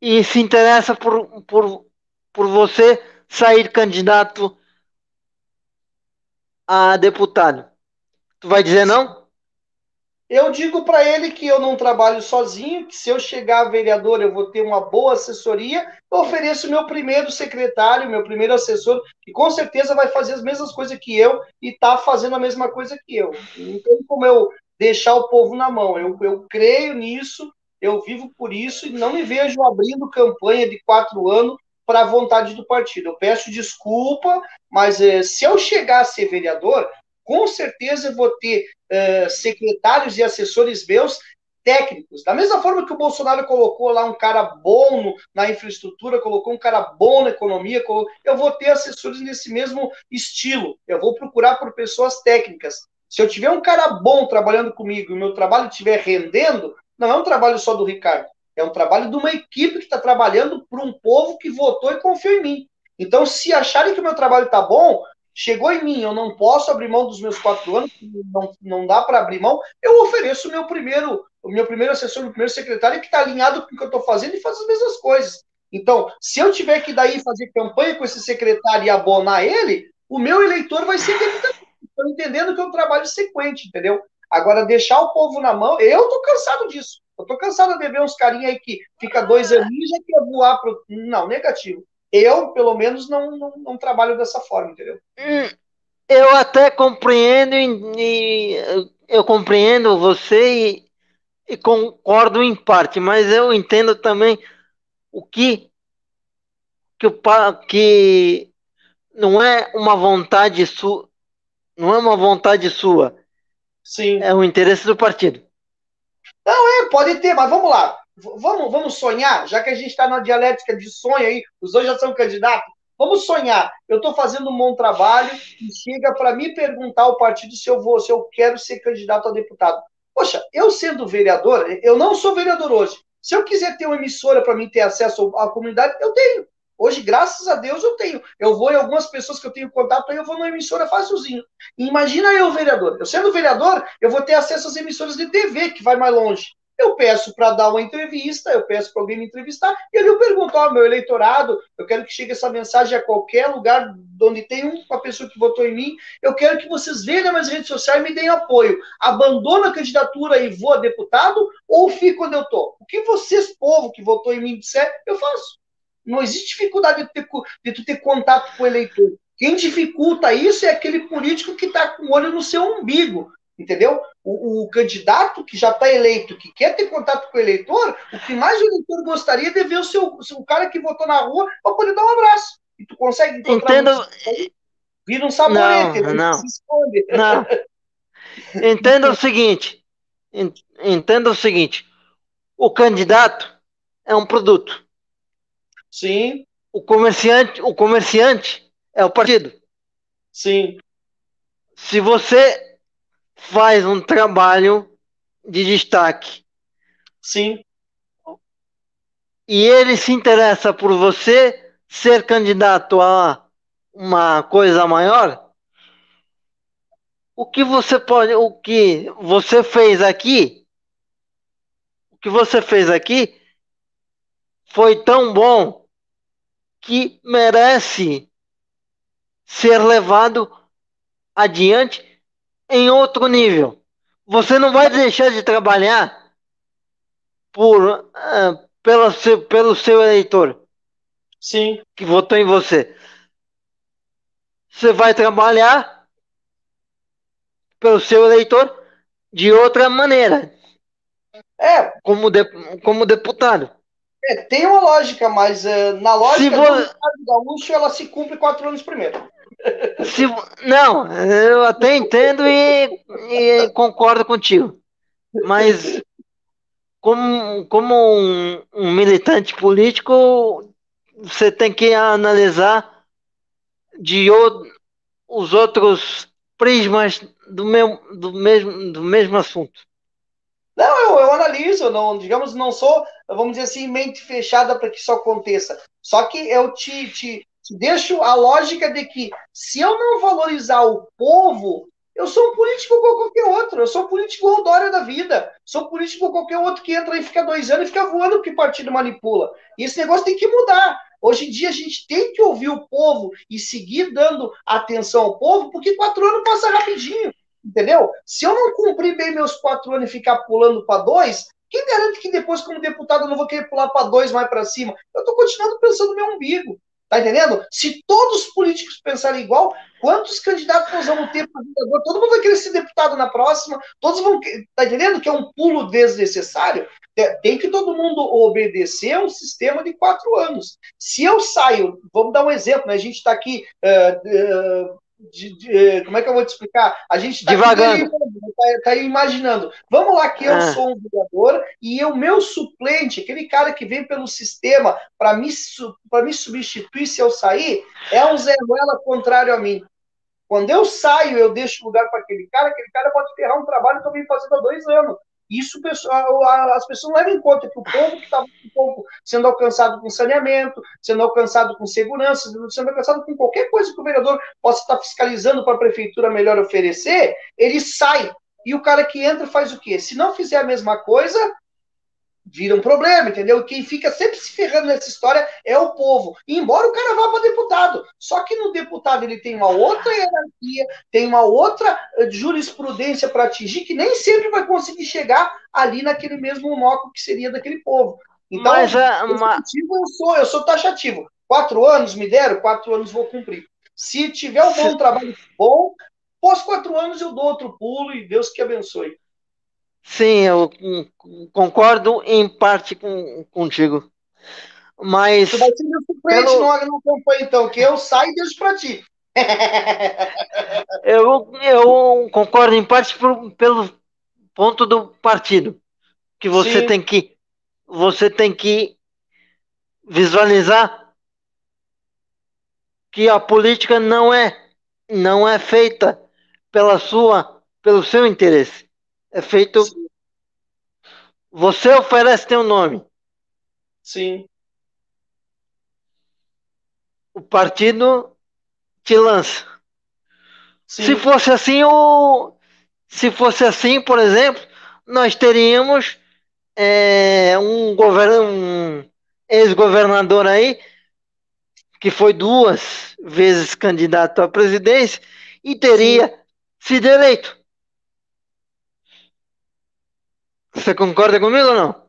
[SPEAKER 2] E se interessa por, por, por você sair candidato a deputado. Tu vai dizer não?
[SPEAKER 4] Eu digo para ele que eu não trabalho sozinho, que se eu chegar a vereador eu vou ter uma boa assessoria. Eu ofereço meu primeiro secretário, meu primeiro assessor, que com certeza vai fazer as mesmas coisas que eu e está fazendo a mesma coisa que eu. Não tem como eu deixar o povo na mão. Eu, eu creio nisso, eu vivo por isso e não me vejo abrindo campanha de quatro anos para a vontade do partido. Eu peço desculpa, mas eh, se eu chegar a ser vereador, com certeza vou ter eh, secretários e assessores meus técnicos. Da mesma forma que o Bolsonaro colocou lá um cara bom no- na infraestrutura, colocou um cara bom na economia, colo- eu vou ter assessores nesse mesmo estilo. Eu vou procurar por pessoas técnicas. Se eu tiver um cara bom trabalhando comigo e o meu trabalho estiver rendendo, não é um trabalho só do Ricardo. É um trabalho de uma equipe que está trabalhando para um povo que votou e confiou em mim. Então, se acharem que o meu trabalho está bom, chegou em mim, eu não posso abrir mão dos meus quatro anos, não, não dá para abrir mão, eu ofereço o meu primeiro, o meu primeiro assessor, o meu primeiro secretário, que está alinhado com o que eu estou fazendo e faz as mesmas coisas. Então, se eu tiver que daí fazer campanha com esse secretário e abonar ele, o meu eleitor vai ser dele também. Estou entendendo que é um trabalho sequente, entendeu? Agora, deixar o povo na mão, eu tô cansado disso. Eu tô cansado de ver uns carinha aí que fica dois aninhos e já quer voar pro. Não, negativo. Eu, pelo menos, não, não, não trabalho dessa forma, entendeu?
[SPEAKER 2] Hum, Eu até compreendo e, eu compreendo você e, e concordo em parte, mas eu entendo também o que que, o, que não é uma vontade sua, não é uma vontade sua,
[SPEAKER 4] Sim.
[SPEAKER 2] é o interesse do partido.
[SPEAKER 4] É, pode ter, mas vamos lá. Vamos, vamos sonhar, já que a gente está na dialética de sonho aí, os dois já são candidatos. Vamos sonhar. Eu estou fazendo um bom trabalho e chega para me perguntar o partido se eu vou, se eu quero ser candidato a deputado. Poxa, eu sendo vereador, eu não sou vereador hoje. Se eu quiser ter uma emissora para mim ter acesso à comunidade, eu tenho. Hoje, graças a Deus, eu tenho. Eu vou em algumas pessoas que eu tenho contato, aí eu vou numa emissora facilzinho. E imagina eu, vereador. Eu sendo vereador, eu vou ter acesso às emissoras de TV, que vai mais longe. Eu peço para dar uma entrevista, eu peço para alguém me entrevistar, e ali eu pergunto, ó, meu eleitorado, eu quero que chegue essa mensagem a qualquer lugar onde tem uma pessoa que votou em mim, eu quero que vocês vejam nas redes sociais e me deem apoio. Abandono a candidatura e vou a deputado, ou fico onde eu estou? O que vocês, povo que votou em mim, disser, eu faço. Não existe dificuldade de, ter, de tu ter contato com o eleitor. Quem dificulta isso é aquele político que está com o olho no seu umbigo, entendeu? O, o candidato que já está eleito, que quer ter contato com o eleitor, o que mais o eleitor gostaria é de ver o seu, o cara que votou na rua para poder dar um abraço. E tu consegue encontrar
[SPEAKER 2] Entendo,
[SPEAKER 4] um- vira um saborete,
[SPEAKER 2] Não, não.
[SPEAKER 4] se esconde.
[SPEAKER 2] não. Entenda o seguinte, en- entenda o seguinte, o candidato é um produto,
[SPEAKER 4] Sim,
[SPEAKER 2] o comerciante, o comerciante é o partido.
[SPEAKER 4] sim,
[SPEAKER 2] Se você faz um trabalho de destaque
[SPEAKER 4] sim,
[SPEAKER 2] e ele se interessa por você ser candidato a uma coisa maior, o que você pode, o que você fez aqui, o que você fez aqui foi tão bom que merece ser levado adiante em outro nível. Você não vai deixar de trabalhar por, ah, pelo, seu, pelo seu eleitor
[SPEAKER 4] sim,
[SPEAKER 2] que votou em você. Você vai trabalhar pelo seu eleitor de outra maneira.
[SPEAKER 4] É.
[SPEAKER 2] Como, de, como deputado.
[SPEAKER 4] É, tem uma lógica, mas uh, na lógica do Estado Gaúcho, ela se cumpre quatro anos primeiro.
[SPEAKER 2] Se, não, eu até entendo e, e concordo contigo. Mas como, como um, um, militante político, você tem que analisar de o, os outros prismas do, meu, do, mesmo, do mesmo assunto.
[SPEAKER 4] Não, eu, eu analiso, não, digamos, não sou, vamos dizer assim, mente fechada para que isso aconteça. Só que eu te, te, te deixo a lógica de que se eu não valorizar o povo, eu sou um político igual qualquer outro. Eu sou um político Dória da vida. Sou um político igual qualquer outro que entra e fica dois anos e fica voando porque o partido manipula. E esse negócio tem que mudar. Hoje em dia a gente tem que ouvir o povo e seguir dando atenção ao povo, porque quatro anos passa rapidinho. Entendeu? Se eu não cumprir bem meus quatro anos e ficar pulando para dois, quem garante que depois, como deputado, eu não vou querer pular para dois mais para cima? Eu estou continuando pensando no meu umbigo. Tá entendendo? Se todos os políticos pensarem igual, quantos candidatos nós vamos ter para vereador? Todo mundo vai querer ser deputado na próxima, todos vão. Tá entendendo? Que é um pulo desnecessário. Tem que todo mundo obedecer um sistema de quatro anos. Se eu saio, vamos dar um exemplo, né? A gente está aqui uh, uh, de, de, eh, como é que eu vou te explicar? A gente
[SPEAKER 2] tá,
[SPEAKER 4] tá imaginando. Vamos lá que eu ah. sou um vereador e o meu suplente, aquele cara que vem pelo sistema para me, me substituir se eu sair, é um Zé Ruela contrário a mim. Quando eu saio, eu deixo lugar para aquele cara, aquele cara pode ferrar um trabalho que eu venho fazendo há dois anos. Isso as pessoas não levam em conta que o povo que estava sendo alcançado com saneamento, sendo alcançado com segurança, sendo alcançado com qualquer coisa que o vereador possa estar fiscalizando para a prefeitura melhor oferecer, ele sai. E o cara que entra faz o quê? Se não fizer a mesma coisa, vira um problema, entendeu? Quem fica sempre se ferrando nessa história é o povo. E embora o cara vá para deputado, só que no deputado ele tem uma outra hierarquia, tem uma outra eh, jurisprudência para atingir que nem sempre vai conseguir chegar ali naquele mesmo moco que seria daquele povo. Então,
[SPEAKER 2] Mas, uh, uma...
[SPEAKER 4] eu sou, eu sou taxativo. Quatro anos me deram, quatro anos vou cumprir. Se tiver um bom trabalho bom, pós quatro anos eu dou outro pulo e Deus que abençoe.
[SPEAKER 2] Sim, eu concordo em parte com, contigo. Mas.
[SPEAKER 4] Tu vai ser meu suplente pelo... no, no campanha, então, que eu saio e deixo pra ti. [laughs]
[SPEAKER 2] eu, eu concordo em parte por, pelo ponto do partido. Que você Sim. tem que. Você tem que visualizar que a política não é não é feita pela sua pelo seu interesse é feito. Sim. Você oferece teu nome.
[SPEAKER 4] Sim.
[SPEAKER 2] O partido te lança. Sim. Se fosse assim, o... se fosse assim, por exemplo, nós teríamos é, um, govern... um ex-governador aí que foi duas vezes candidato à presidência e teria Sim. Sido eleito. Você concorda comigo ou não?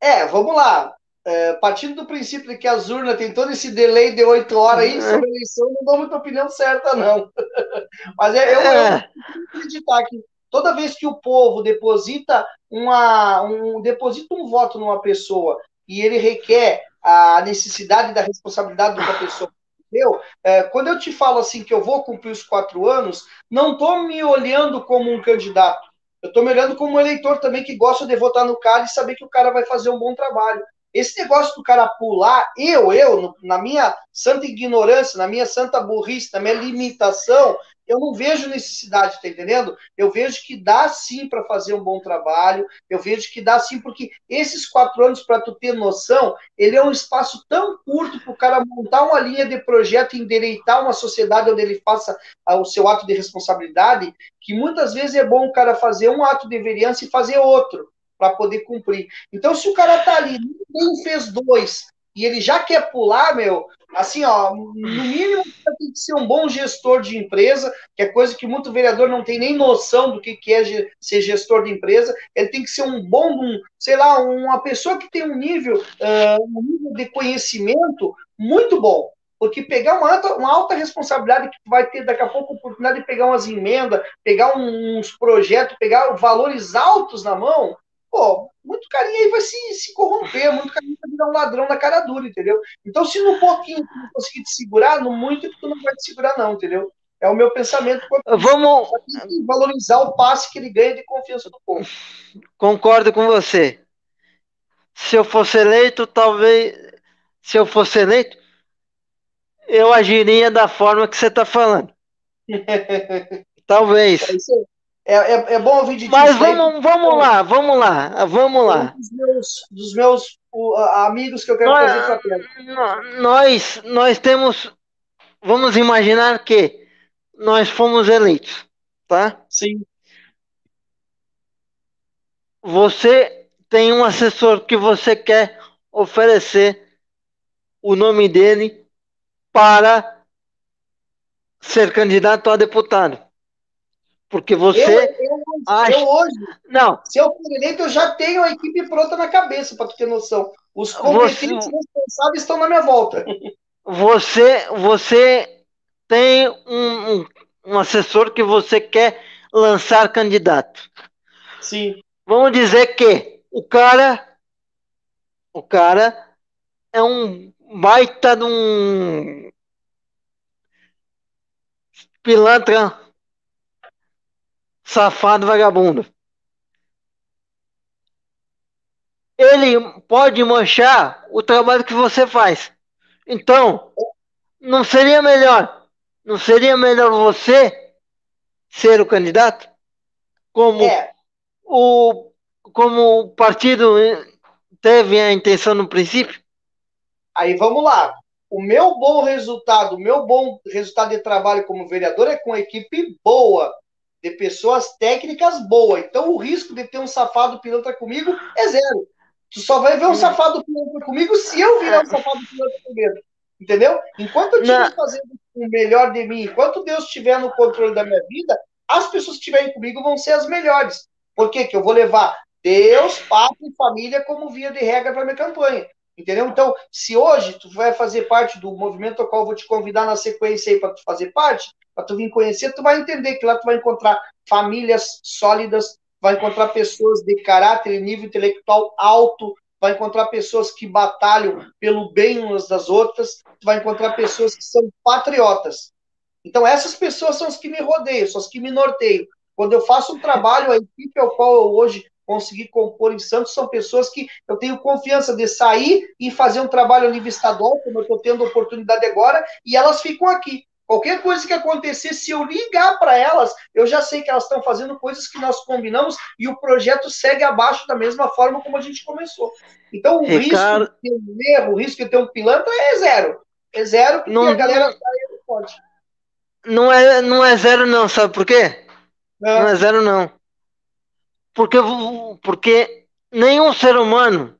[SPEAKER 4] É, vamos lá. É, partindo do princípio de que as urnas tem todo esse delay de oito horas aí, sobre a eleição, não dou muita opinião certa, não. [laughs] Mas é, eu, é. eu acreditar que toda vez que o povo deposita uma, um, deposita um voto numa pessoa e ele requer a necessidade da responsabilidade da pessoa entendeu? É, quando eu te falo assim que eu vou cumprir os quatro anos, não estou me olhando como um candidato. Eu estou me olhando como um eleitor também que gosta de votar no cara e saber que o cara vai fazer um bom trabalho. Esse negócio do cara pular, eu, eu, na minha santa ignorância, na minha santa burrice, na minha limitação, eu não vejo necessidade, tá entendendo? Eu vejo que dá sim para fazer um bom trabalho, eu vejo que dá sim, porque esses quatro anos, para tu ter noção, ele é um espaço tão curto para o cara montar uma linha de projeto endereitar uma sociedade onde ele faça ah, o seu ato de responsabilidade, que muitas vezes é bom o cara fazer um ato de vereança e fazer outro para poder cumprir. Então, se o cara tá ali, nem fez dois, e ele já quer pular, meu, assim, ó, no mínimo tem que ser um bom gestor de empresa, que é coisa que muito vereador não tem nem noção do que, é ser gestor de empresa. Ele tem que ser um bom, um, sei lá, uma pessoa que tem um nível, uh, um nível de conhecimento muito bom. Porque pegar uma alta, uma alta responsabilidade que vai ter daqui a pouco a oportunidade de pegar umas emendas, pegar uns projetos, pegar valores altos na mão, pô, muito carinho aí vai se, se corromper, muito carinho vai virar um ladrão na cara dura, entendeu? Então, se no pouquinho tu não conseguir te segurar, no muito tu não vai te segurar, não, entendeu? É o meu pensamento.
[SPEAKER 2] Vamos
[SPEAKER 4] valorizar o passe que ele ganha de confiança do povo.
[SPEAKER 2] Concordo com você. Se eu fosse eleito, talvez. Se eu fosse eleito, eu agiria da forma que você está falando. [laughs] talvez.
[SPEAKER 4] É, é, é, é, bom ouvir de
[SPEAKER 2] Mas vamos, vamos lá, vamos lá, vamos lá.
[SPEAKER 4] Um dos meus, dos meus uh, amigos que eu quero nós, fazer
[SPEAKER 2] para Nós, nós temos. Vamos imaginar que nós fomos eleitos, tá?
[SPEAKER 4] Sim.
[SPEAKER 2] Você tem um assessor que você quer oferecer o nome dele para ser candidato a deputado. Porque você eu,
[SPEAKER 4] eu, acha... eu hoje, não. se eu for eleito, eu já tenho a equipe pronta na cabeça, para tu ter noção. Os competentes você... responsáveis estão na minha volta.
[SPEAKER 2] Você, você tem um, um, um assessor que você quer lançar candidato.
[SPEAKER 4] Sim.
[SPEAKER 2] Vamos dizer que o cara, o cara é um baita de um pilantra safado vagabundo. Ele pode manchar o trabalho que você faz. Então, não seria melhor? Não seria melhor você ser o candidato? Como é. o como o partido teve a intenção no princípio?
[SPEAKER 4] Aí vamos lá. O meu bom resultado, o meu bom resultado de trabalho como vereador é com equipe boa, de pessoas técnicas boas. Então o risco de ter um safado pilantra comigo é zero. Tu só vai ver um safado pilantra comigo se eu virar um safado pilantra primeiro. Entendeu? Enquanto eu estiver fazendo o melhor de mim, enquanto Deus estiver no controle da minha vida, as pessoas que estiverem comigo vão ser as melhores. Por quê? Que eu vou levar Deus, pátria e família como via de regra para minha campanha. Entendeu? Então, se hoje tu vai fazer parte do movimento ao qual eu vou te convidar na sequência aí para tu fazer parte, para tu vir conhecer, tu vai entender que lá tu vai encontrar famílias sólidas, vai encontrar pessoas de caráter e nível intelectual alto, vai encontrar pessoas que batalham pelo bem umas das outras, vai encontrar pessoas que são patriotas. Então, essas pessoas são as que me rodeiam, são as que me norteiam. Quando eu faço um trabalho, a equipe ao qual eu hoje consegui compor em Santos são pessoas que eu tenho confiança de sair e fazer um trabalho a nível estadual, como eu estou tendo oportunidade agora, e elas ficam aqui. Qualquer coisa que acontecer, se eu ligar para elas, eu já sei que elas estão fazendo coisas que nós combinamos e o projeto segue abaixo da mesma forma como a gente começou. Então, o Ricardo... risco de ter um erro, o risco de ter um pilantra é zero. É zero porque não, a galera não, pode.
[SPEAKER 2] Não é, não é zero, não, sabe por quê? Não, não é zero, não. Porque, porque nenhum ser humano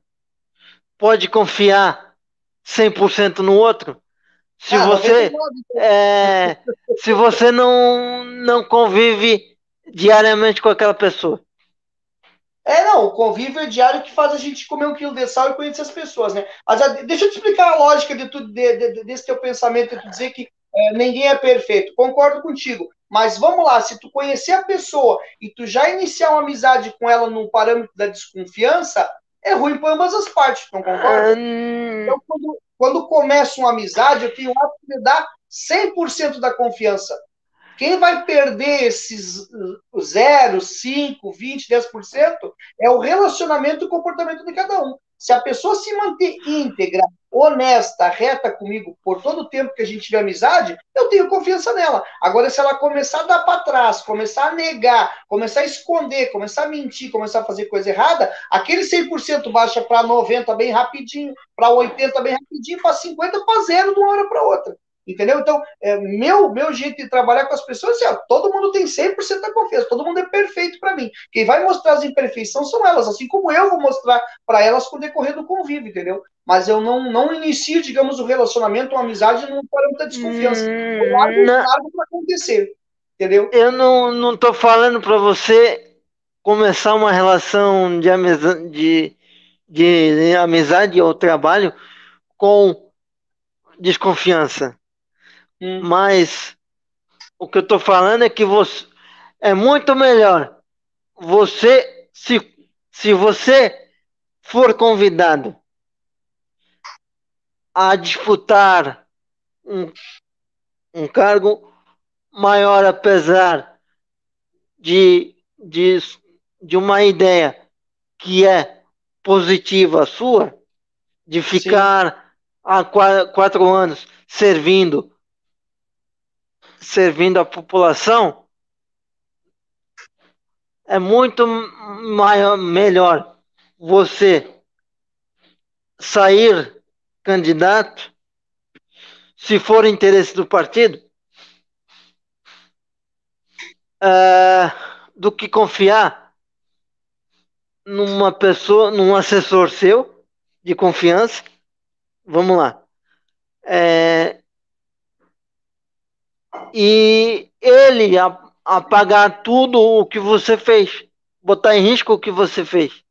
[SPEAKER 2] pode confiar 100% no outro se ah, você é, se você não não convive diariamente com aquela pessoa.
[SPEAKER 4] É, não, o convívio é diário que faz a gente comer um quilo de sal e conhecer as pessoas, né? Mas ah, deixa eu te explicar a lógica de tu, de, de, desse teu pensamento, de tu dizer que é, ninguém é perfeito. Concordo contigo. Mas vamos lá, se tu conhecer a pessoa e tu já iniciar uma amizade com ela no parâmetro da desconfiança, é ruim para ambas as partes, não concorda? Hum... Então, quando, quando começa uma amizade, eu tenho o hábito de dar 100% da confiança. Quem vai perder esses 0, 5, 20, 10% é o relacionamento e o comportamento de cada um. Se a pessoa se manter íntegra, honesta, reta comigo por todo o tempo que a gente tiver amizade, eu tenho confiança nela. Agora, se ela começar a dar para trás, começar a negar, começar a esconder, começar a mentir, começar a fazer coisa errada, aquele 100% baixa para 90 bem rapidinho, para 80 bem rapidinho, para 50 para zero de uma hora para outra. Entendeu? Então, é, meu, meu jeito de trabalhar com as pessoas é: ó, todo mundo tem 100% da confiança, todo mundo é perfeito para mim. Quem vai mostrar as imperfeições são elas, assim como eu vou mostrar para elas com o decorrer do convívio, entendeu? Mas eu não, não inicio, digamos, o relacionamento, uma amizade num parâmetro de desconfiança. Hum, eu largo, largo para acontecer, entendeu?
[SPEAKER 2] Eu não, não tô falando para você começar uma relação de amizade, de, de amizade ou trabalho com desconfiança.
[SPEAKER 4] Hum.
[SPEAKER 2] Mas o que eu tô falando é que você é muito melhor você se, se você for convidado a disputar um, um cargo maior apesar de, de, de uma ideia que é positiva sua, de ficar há qua- quatro anos servindo servindo a população, é muito maior, melhor você sair candidato, se for interesse do partido, é, do que confiar numa pessoa, num assessor seu de confiança. Vamos lá. É, e ele apagar tudo o que você fez, botar em risco o que você fez.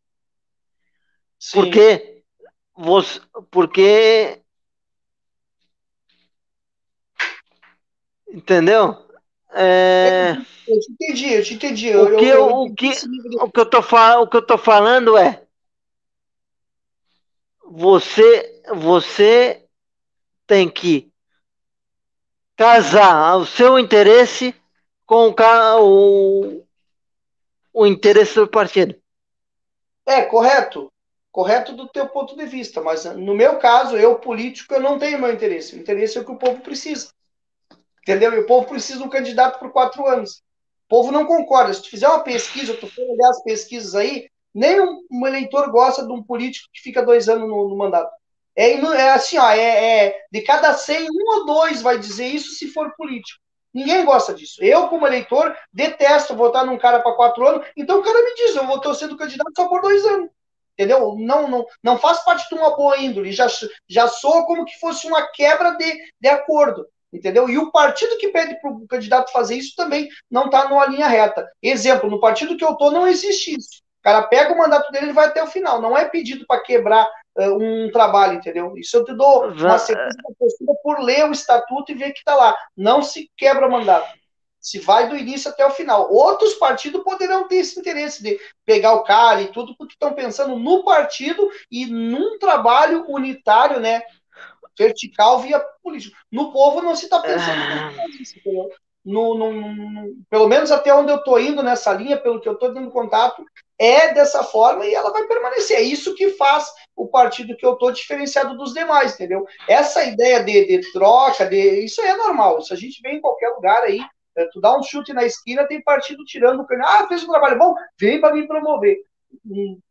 [SPEAKER 4] Sim.
[SPEAKER 2] Porque você, porque entendeu? É,
[SPEAKER 4] Eu te entendi, eu te entendi.
[SPEAKER 2] O que
[SPEAKER 4] eu,
[SPEAKER 2] eu- o que-
[SPEAKER 4] de-
[SPEAKER 2] o que eu tô fa- o que eu tô falando é você você tem que casar o seu interesse com o, o, interesse do partido.
[SPEAKER 4] É, correto. Correto do teu ponto de vista, mas no meu caso, eu político, eu não tenho meu interesse. O interesse é o que o povo precisa. Entendeu? E o povo precisa de um candidato por quatro anos. O povo não concorda. Se tu fizer uma pesquisa, tu for olhar as pesquisas aí, nem um eleitor gosta de um político que fica dois anos no, no mandato. É, é assim, ó, é, é- de cada 100, um ou dois vai dizer isso se for político. Ninguém gosta disso. Eu, como eleitor, detesto votar num cara para quatro anos. Então o cara me diz, eu vou torcer do candidato só por dois anos. Entendeu? Não, não, não faz parte de uma boa índole. Já, já soa como que fosse uma quebra de, de acordo. Entendeu? E o partido que pede para o candidato fazer isso também não está numa linha reta. Exemplo, no partido que eu estou não existe isso. O cara pega o mandato dele e vai até o final. Não é pedido para quebrar um trabalho, entendeu? Isso eu te dou uma sequência da postura por ler o estatuto e ver que está lá. Não se quebra mandato. Se vai do início até o final. Outros partidos poderão ter esse interesse de pegar o cara e tudo, porque estão pensando no partido e num trabalho unitário, né? Vertical via político. No povo não se está pensando nisso, entendeu? No, no, no, pelo menos até onde eu estou indo nessa linha, pelo que eu estou tendo contato, é dessa forma e ela vai permanecer. É isso que faz o partido que eu estou diferenciado dos demais, entendeu? Essa ideia de, de troca, de isso é normal. Isso a gente vê em qualquer lugar aí. É, tu dá um chute na esquina, tem partido tirando o candidato. Ah, fez um trabalho bom, vem para me promover.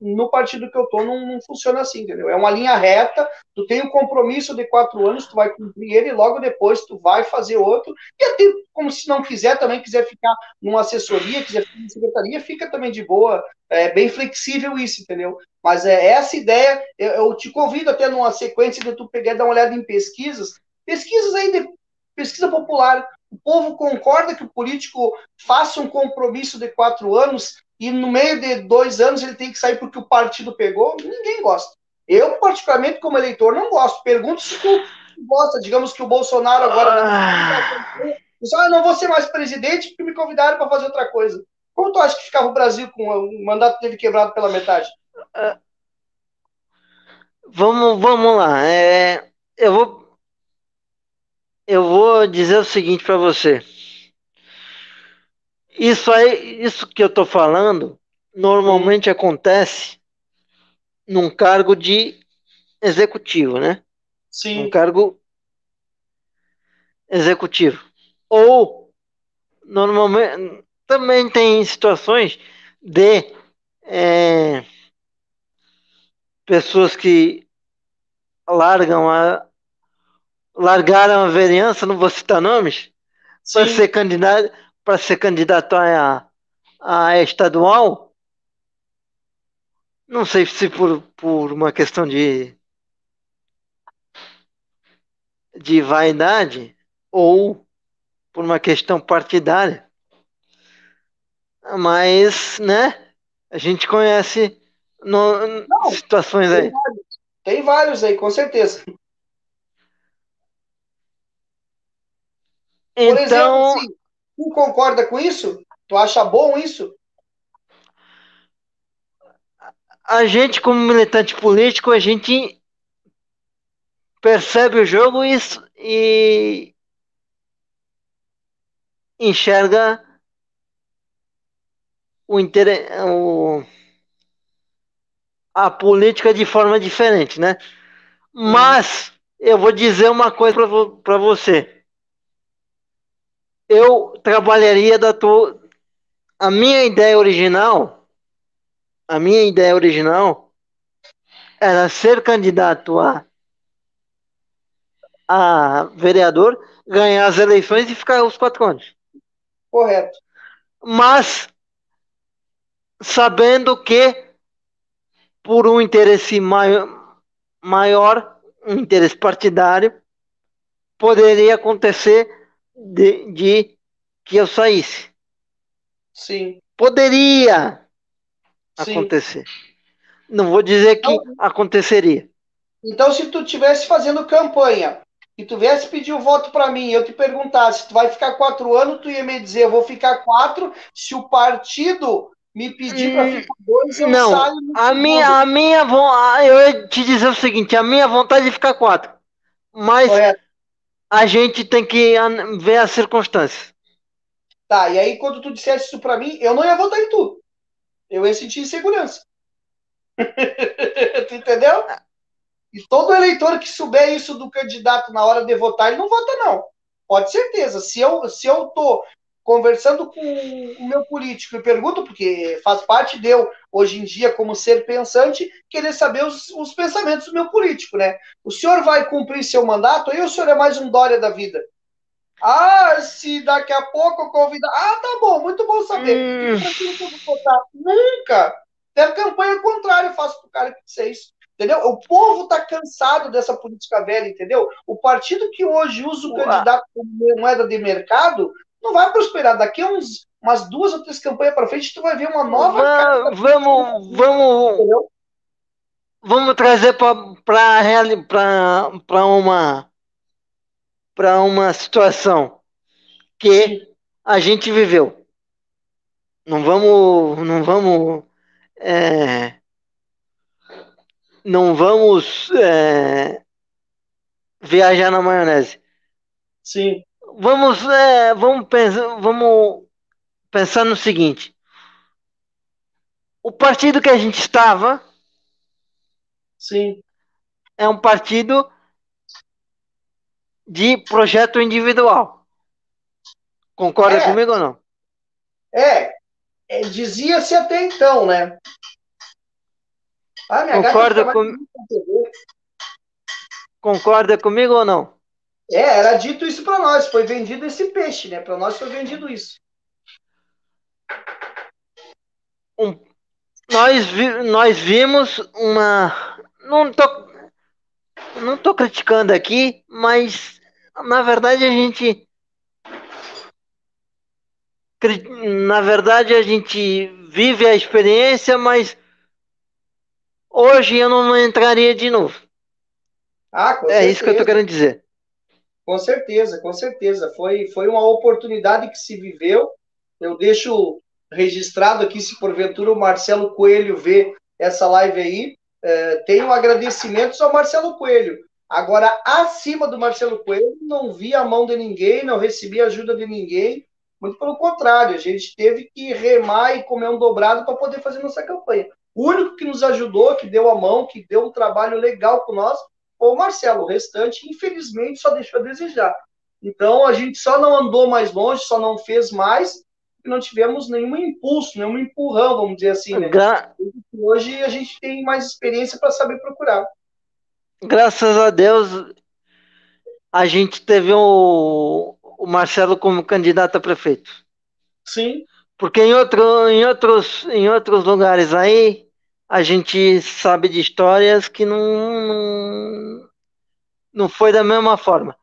[SPEAKER 4] No partido que eu tô não, não, funciona assim, entendeu? É uma linha reta, tu tem um compromisso de quatro anos, tu vai cumprir ele, logo depois tu vai fazer outro, e até como se não quiser também, quiser ficar numa assessoria, quiser ficar na secretaria, fica também de boa, é bem flexível isso, entendeu? Mas é essa ideia, eu, eu te convido até numa sequência de tu pegar dar uma olhada em pesquisas, pesquisas aí de pesquisa popular, o povo concorda que o político faça um compromisso de quatro anos e no meio de dois anos ele tem que sair porque o partido pegou, ninguém gosta. Eu, particularmente, como eleitor, não gosto. Pergunto se tu gosta. Digamos que o Bolsonaro agora. Ah. Eu não vou ser mais presidente porque me convidaram para fazer outra coisa. Como tu acha que ficava o Brasil com o mandato dele quebrado pela metade?
[SPEAKER 2] Ah. Vamos, vamos lá. É, eu vou. Eu vou dizer o seguinte para você. Isso aí, isso que eu tô falando, normalmente acontece num cargo de executivo, né?
[SPEAKER 4] Sim.
[SPEAKER 2] Um cargo executivo. Ou normalmente também tem situações de é, pessoas que largam a largaram a vereança, não vou citar nomes, para ser candidato para ser candidato a, a estadual, não sei se por, por uma questão de, de vaidade ou por uma questão partidária, mas, né, a gente conhece no, não, situações
[SPEAKER 4] tem
[SPEAKER 2] aí.
[SPEAKER 4] Vários, tem vários aí, com certeza. Por exemplo, assim, tu concorda com isso? Tu acha bom isso?
[SPEAKER 2] A gente, como militante político, a gente percebe o jogo e, e enxerga o, o, a política de forma diferente, né? Mas eu vou dizer uma coisa para você. Eu trabalharia da tua. A minha ideia original, a minha ideia original era ser candidato a, a vereador, ganhar as eleições e ficar os quatro anos.
[SPEAKER 4] Correto.
[SPEAKER 2] Mas sabendo que por um interesse maior, maior um interesse partidário, poderia acontecer de, de que eu saísse.
[SPEAKER 4] Sim.
[SPEAKER 2] Poderia Sim. acontecer. Não vou dizer que então, aconteceria.
[SPEAKER 4] Então, se tu estivesse fazendo campanha e tu viesse pedir o voto para mim, eu te perguntasse, tu vai ficar quatro anos, tu ia me dizer, eu vou ficar quatro, se o partido me pedir para ficar dois, eu
[SPEAKER 2] não, saio. A minha, a minha eu ia te dizer o seguinte: a minha vontade é ficar quatro. Mas Correto. A gente tem que ver as circunstâncias.
[SPEAKER 4] Tá, e aí quando tu dissesse isso para mim, eu não ia votar em tu. Eu ia sentir insegurança. [laughs] tu entendeu? E todo eleitor que souber isso do candidato na hora de votar, ele não vota, não. Pode certeza. Se eu, se eu tô conversando com o meu político e pergunto, porque faz parte de eu, hoje em dia, como ser pensante, querer saber os, os, pensamentos do meu político, né? O senhor vai cumprir seu mandato ou o senhor é mais um Dória da vida? Ah, se daqui a pouco convidar. Ah, tá bom, muito bom saber. Hum. Nunca! Tem a campanha contrária, eu faço pro cara que vocês. Entendeu? O povo tá cansado dessa política velha, entendeu? O partido que hoje usa o Ué. candidato como moeda de mercado não vai prosperar. Daqui a uns, umas duas ou três campanhas para frente, tu vai ver uma nova.
[SPEAKER 2] Va vamos, vamos, vamos trazer para uma para uma situação que a gente viveu. Não vamos, não vamos, é, não vamos é, viajar na maionese.
[SPEAKER 4] Sim
[SPEAKER 2] vamos, é, vamos, pensar, vamos pensar no seguinte: o partido que a gente estava
[SPEAKER 4] Sim.
[SPEAKER 2] é um partido de projeto individual. Concorda é, comigo ou não?
[SPEAKER 4] É, é dizia-se até então, né?
[SPEAKER 2] Ah, Concorda, com... Concorda comigo ou não?
[SPEAKER 4] É, era dito isso para nós, foi vendido esse peixe, né? Para nós foi vendido isso.
[SPEAKER 2] Um, nós, vi, nós vimos uma. Não tô, não tô criticando aqui, mas na verdade a gente. Na verdade a gente vive a experiência, mas hoje eu não entraria de novo.
[SPEAKER 4] Ah,
[SPEAKER 2] é certeza. isso que eu tô querendo dizer.
[SPEAKER 4] Com certeza, com certeza. Foi, foi uma oportunidade que se viveu. Eu deixo registrado aqui, se porventura o Marcelo Coelho vê essa live aí. É, tenho agradecimentos ao Marcelo Coelho. Agora, acima do Marcelo Coelho, não vi a mão de ninguém, não recebi ajuda de ninguém. Muito pelo contrário, a gente teve que remar e comer um dobrado para poder fazer nossa campanha. O único que nos ajudou, que deu a mão, que deu um trabalho legal com nós, o Marcelo. O restante, infelizmente, só deixou a desejar. Então, a gente só não andou mais longe, só não fez mais, e não tivemos nenhum impulso, nenhum empurrão, vamos dizer assim. Né? Gra... Hoje a gente tem mais experiência para saber procurar.
[SPEAKER 2] Graças a Deus, a gente teve o, o Marcelo como candidato a prefeito.
[SPEAKER 4] Sim.
[SPEAKER 2] Porque em, outro, em, outros, em outros lugares aí, a gente sabe de histórias que não, não, não foi da mesma forma.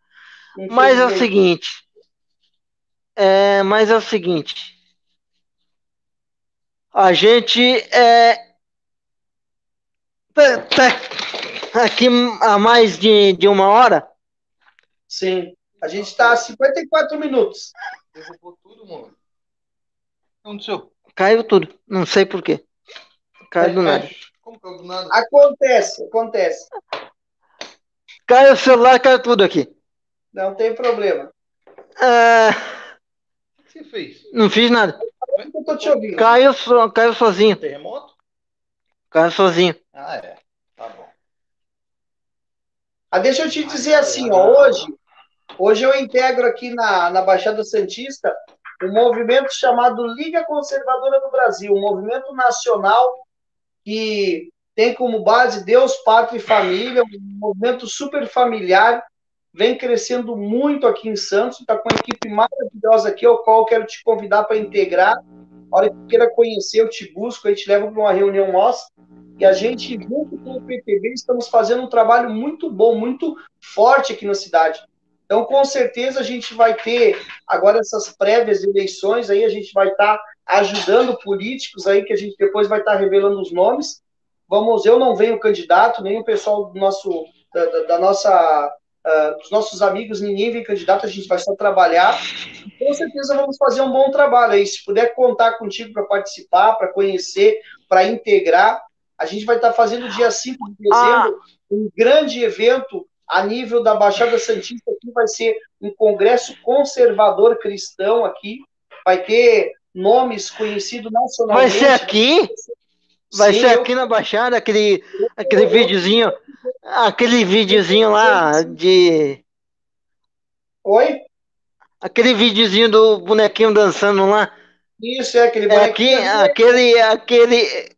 [SPEAKER 2] Mas é o seguinte. É, mas é o seguinte. A gente é, tá aqui há mais de, de uma hora.
[SPEAKER 4] Sim. A gente está a 54 minutos.
[SPEAKER 5] Derrubou tudo, mano. O que aconteceu?
[SPEAKER 2] Caiu tudo. Não sei por quê. Caiu do nada.
[SPEAKER 5] Como que é do nada?
[SPEAKER 4] Acontece, acontece.
[SPEAKER 2] Caiu o celular, caiu tudo aqui.
[SPEAKER 4] Não tem problema.
[SPEAKER 2] Ah,
[SPEAKER 5] O que você fez?
[SPEAKER 2] não fiz nada.
[SPEAKER 4] Eu tô te ouvindo.
[SPEAKER 2] Caiu, so, caiu sozinho.
[SPEAKER 5] Terremoto?
[SPEAKER 2] Caiu sozinho.
[SPEAKER 5] Ah, é. Tá bom.
[SPEAKER 4] Ah, deixa eu te dizer assim, ó, hoje, hoje eu integro aqui na, na Baixada Santista um movimento chamado Liga Conservadora do Brasil, um movimento nacional que tem como base Deus, Pátria e Família, um movimento super familiar, vem crescendo muito aqui em Santos, está com uma equipe maravilhosa aqui, ao qual eu quero te convidar para integrar. A hora que queira conhecer, eu te busco, a gente leva para uma reunião nossa. E a gente, junto com o PTB, estamos fazendo um trabalho muito bom, muito forte aqui na cidade. Então, com certeza, a gente vai ter agora essas prévias eleições, aí a gente vai estar ajudando políticos aí, que a gente depois vai estar revelando os nomes. Vamos, eu não venho candidato, nem o pessoal do nosso, da, da- da nossa, ah, dos nossos amigos, ninguém vem candidato, a gente vai só trabalhar. Com certeza vamos fazer um bom trabalho aí. Se puder contar contigo para participar, para conhecer, para integrar, a gente vai estar fazendo dia 5 de dezembro um grande evento a nível da Baixada Santista, que vai ser um congresso conservador cristão aqui. Vai ter nomes conhecidos
[SPEAKER 2] Vai
[SPEAKER 4] nacionalmente.
[SPEAKER 2] ser aqui? Vai
[SPEAKER 4] Sim,
[SPEAKER 2] ser
[SPEAKER 4] eu-
[SPEAKER 2] aqui na Baixada, aquele, aquele videozinho, aquele videozinho lá de.
[SPEAKER 4] Oi?
[SPEAKER 2] Aquele videozinho do bonequinho dançando lá.
[SPEAKER 4] Isso, é aquele
[SPEAKER 2] É aqui,
[SPEAKER 4] bonequinho ali,
[SPEAKER 2] aquele, aquele,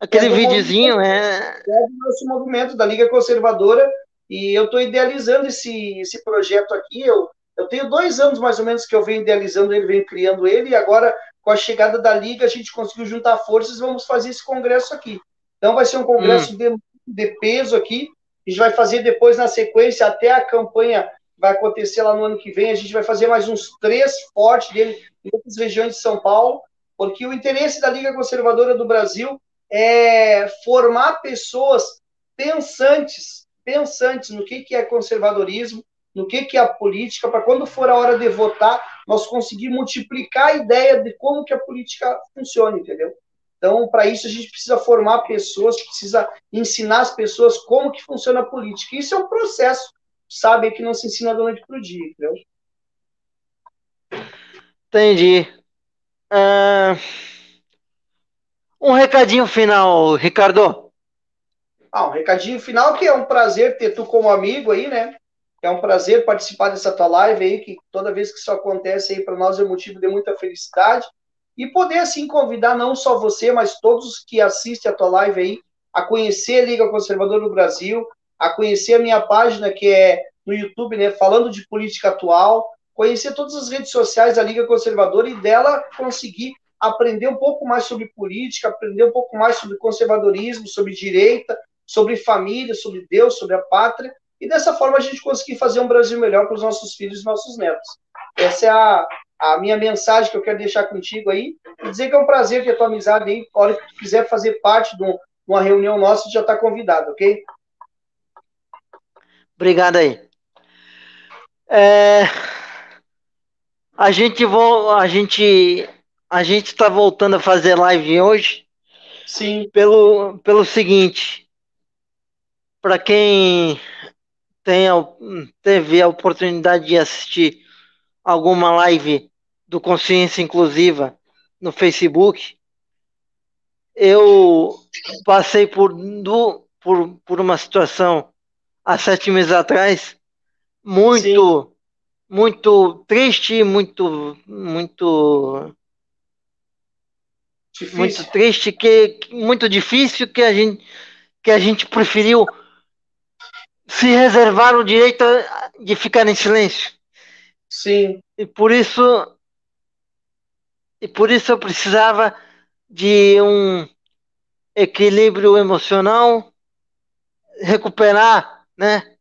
[SPEAKER 2] aquele
[SPEAKER 4] É
[SPEAKER 2] videozinho, é.
[SPEAKER 4] é do nosso movimento da Liga Conservadora e eu estou idealizando esse, esse projeto aqui. Eu, eu tenho dois anos mais ou menos que eu venho idealizando ele, venho criando ele, e agora, com a chegada da Liga, a gente conseguiu juntar forças e vamos fazer esse congresso aqui. Então, vai ser um congresso de, de peso aqui. A gente vai fazer depois, na sequência, até a campanha vai acontecer lá no ano que vem. A gente vai fazer mais uns três fortes dele em outras regiões de São Paulo, porque o interesse da Liga Conservadora do Brasil é formar pessoas pensantes, pensantes no que, que é conservadorismo, no que, que é a política, para quando for a hora de votar, nós conseguir multiplicar a ideia de como que a política funciona, entendeu? Então, para isso, a gente precisa formar pessoas, precisa ensinar as pessoas como que funciona a política. Isso é um processo, sabe, que não se ensina da noite para o dia, entendeu?
[SPEAKER 2] Entendi. Ah, um recadinho final, Ricardo.
[SPEAKER 4] Ah, um recadinho final, que é um prazer ter tu como amigo aí, né? É um prazer participar dessa tua live aí, que toda vez que isso acontece aí para nós é motivo de muita felicidade. E poder, assim, convidar não só você, mas todos os que assistem a tua live aí, a conhecer a Liga Conservadora do Brasil, a conhecer a minha página, que é no YouTube, né? Falando de política atual, conhecer todas as redes sociais da Liga Conservadora e dela conseguir aprender um pouco mais sobre política, aprender um pouco mais sobre conservadorismo, sobre direita, sobre família, sobre Deus, sobre a pátria, e dessa forma a gente conseguir fazer um Brasil melhor para os nossos filhos e nossos netos. Essa é a, a minha mensagem que eu quero deixar contigo aí, e dizer que é um prazer ter a tua amizade aí, a hora que tu quiser fazer parte de um- uma reunião nossa, tu já está convidado, ok?
[SPEAKER 2] Obrigado aí. É, a gente vo, a gente a gente está voltando a fazer live hoje
[SPEAKER 4] Sim,
[SPEAKER 2] pelo pelo seguinte, para quem tem, a- teve a oportunidade de assistir alguma live do Consciência Inclusiva no Facebook, eu passei por, du- por, por uma situação há sete meses atrás muito, muito triste, muito, muito,
[SPEAKER 4] difícil.
[SPEAKER 2] muito triste, que muito difícil que a gente que a gente preferiu se reservar o direito de ficar em silêncio.
[SPEAKER 4] Sim,
[SPEAKER 2] E por isso e por isso eu precisava de um equilíbrio emocional, recuperar, né,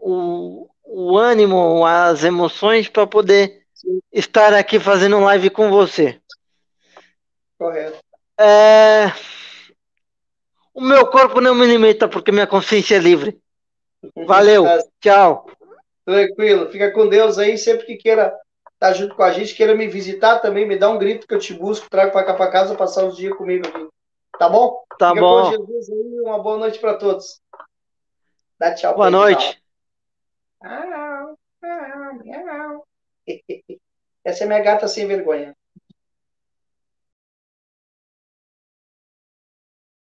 [SPEAKER 2] o, o ânimo, as emoções para poder
[SPEAKER 4] Sim.
[SPEAKER 2] estar aqui fazendo live com você.
[SPEAKER 4] correto.
[SPEAKER 2] É, o meu corpo não me limita porque minha consciência é livre. Valeu. Tchau.
[SPEAKER 4] Tranquilo. Fica com Deus aí. Sempre que queira estar tá junto com a gente, queira me visitar também, me dá um grito que eu te busco, trago para cá para casa, passar os dias comigo aqui. Tá bom?
[SPEAKER 2] Tá
[SPEAKER 4] Fica
[SPEAKER 2] bom.
[SPEAKER 4] Jesus aí. Uma boa noite para todos. Dá tchau.
[SPEAKER 2] Boa noite.
[SPEAKER 4] tchau. [laughs] Essa é minha gata sem vergonha.